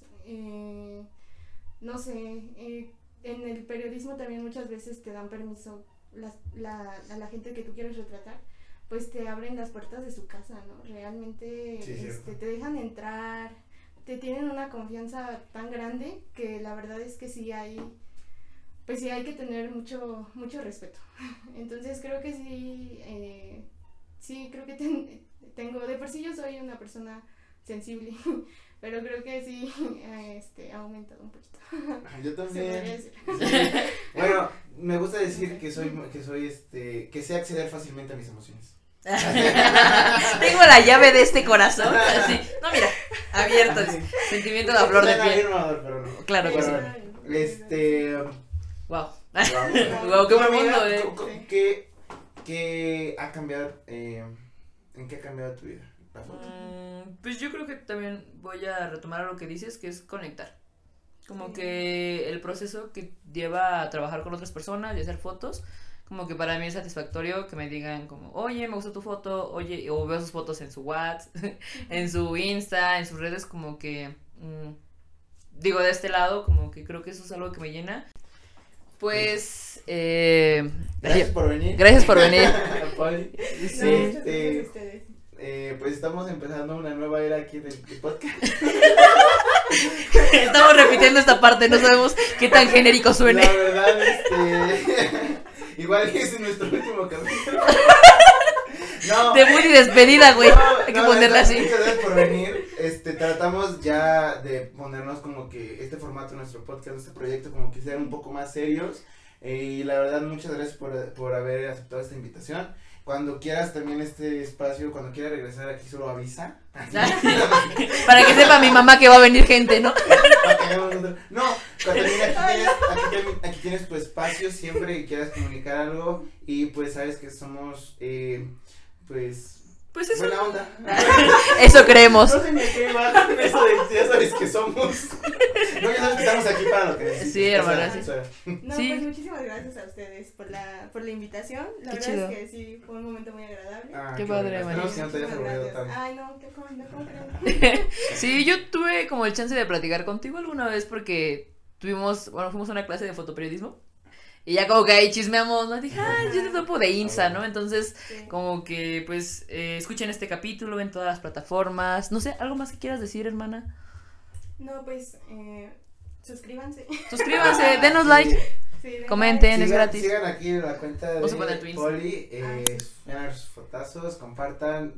No sé, en el periodismo también muchas veces te dan permiso las- la, a la gente que tú quieres retratar, pues te abren las puertas de su casa, ¿no? Realmente Sí, este, te dejan entrar, te tienen una confianza tan grande que la verdad es que sí hay, pues sí hay que tener mucho, mucho respeto. Entonces creo que sí, eh, sí creo que ten- tengo, de por sí yo soy una persona sensible, pero creo que sí, este, ha aumentado un poquito. Ah, Yo también. Sí. Bueno, me gusta decir que soy, que soy, este, que sé acceder fácilmente a mis emociones. Tengo la llave de este corazón. Así. No, mira, abierto. Sentimiento de flor de piel. pero no. Claro que sí. Bueno, Este, Wow. Guau, qué buen Amiga, mundo, eh. ¿cu- cu- ¿Qué, qué ha cambiado, eh, en qué ha cambiado tu vida? La foto. Mm, Pues yo creo que también voy a retomar lo que dices, que es conectar. Como Sí. que el proceso que lleva a trabajar con otras personas y hacer fotos, como que para mí es satisfactorio que me digan como, oye, me gustó tu foto, oye, o veo sus fotos en su WhatsApp, en su Insta, en sus redes, como que, mm, digo, de este lado, como que creo que eso es algo que me llena. Pues, eh, Gracias por venir. gracias por venir. Sí, este, eh, pues estamos empezando una nueva era aquí en el podcast. Estamos repitiendo esta parte, no sabemos qué tan genérico suene. La verdad, este. igual que es nuestro último capítulo. No. De muy despedida, güey. no, Hay que no, ponerla así. Muchas gracias por venir. Este, tratamos ya de ponernos como que este formato de nuestro podcast, este proyecto, como que sean un poco más serios. Eh, y la verdad, muchas gracias por, por haber aceptado esta invitación. Cuando quieras también este espacio, cuando quieras regresar aquí, solo avisa. Para que sepa mi mamá que va a venir gente, ¿no? No, Catalina, aquí tienes, aquí, tienes- aquí tienes tu espacio siempre que quieras comunicar algo y pues sabes que somos, eh, pues, Pues eso. buena onda. Eso creemos. No sé ni a qué va eso de ya sabes que somos. No, ya sabes que estamos aquí para lo que necesites. Sí, hermana, Eso sí. No, Sí. pues muchísimas gracias a ustedes por la, por la invitación. La Qué verdad chido. es que sí, fue un momento muy agradable. Ah, Qué padre, hermana. Esperemos que no te hayas tanto. Ay, no, qué ¿cómo, cómo creen? Sí, yo tuve como el chance de platicar contigo alguna vez porque tuvimos, bueno, fuimos a una clase de fotoperiodismo. Y ya como que ahí chismeamos, ¿no? Dije, ay, yo te topo de Insta, ¿no? Entonces, Sí. como que, pues, eh, escuchen este capítulo en todas las plataformas. No sé, ¿algo más que quieras decir, hermana? No, pues, eh, suscríbanse. Suscríbanse, denos like. Sí, Comenten. es gratis. Sigan aquí en la cuenta de. Poli, Ah, eh, sí. vean sus fotazos, compartan,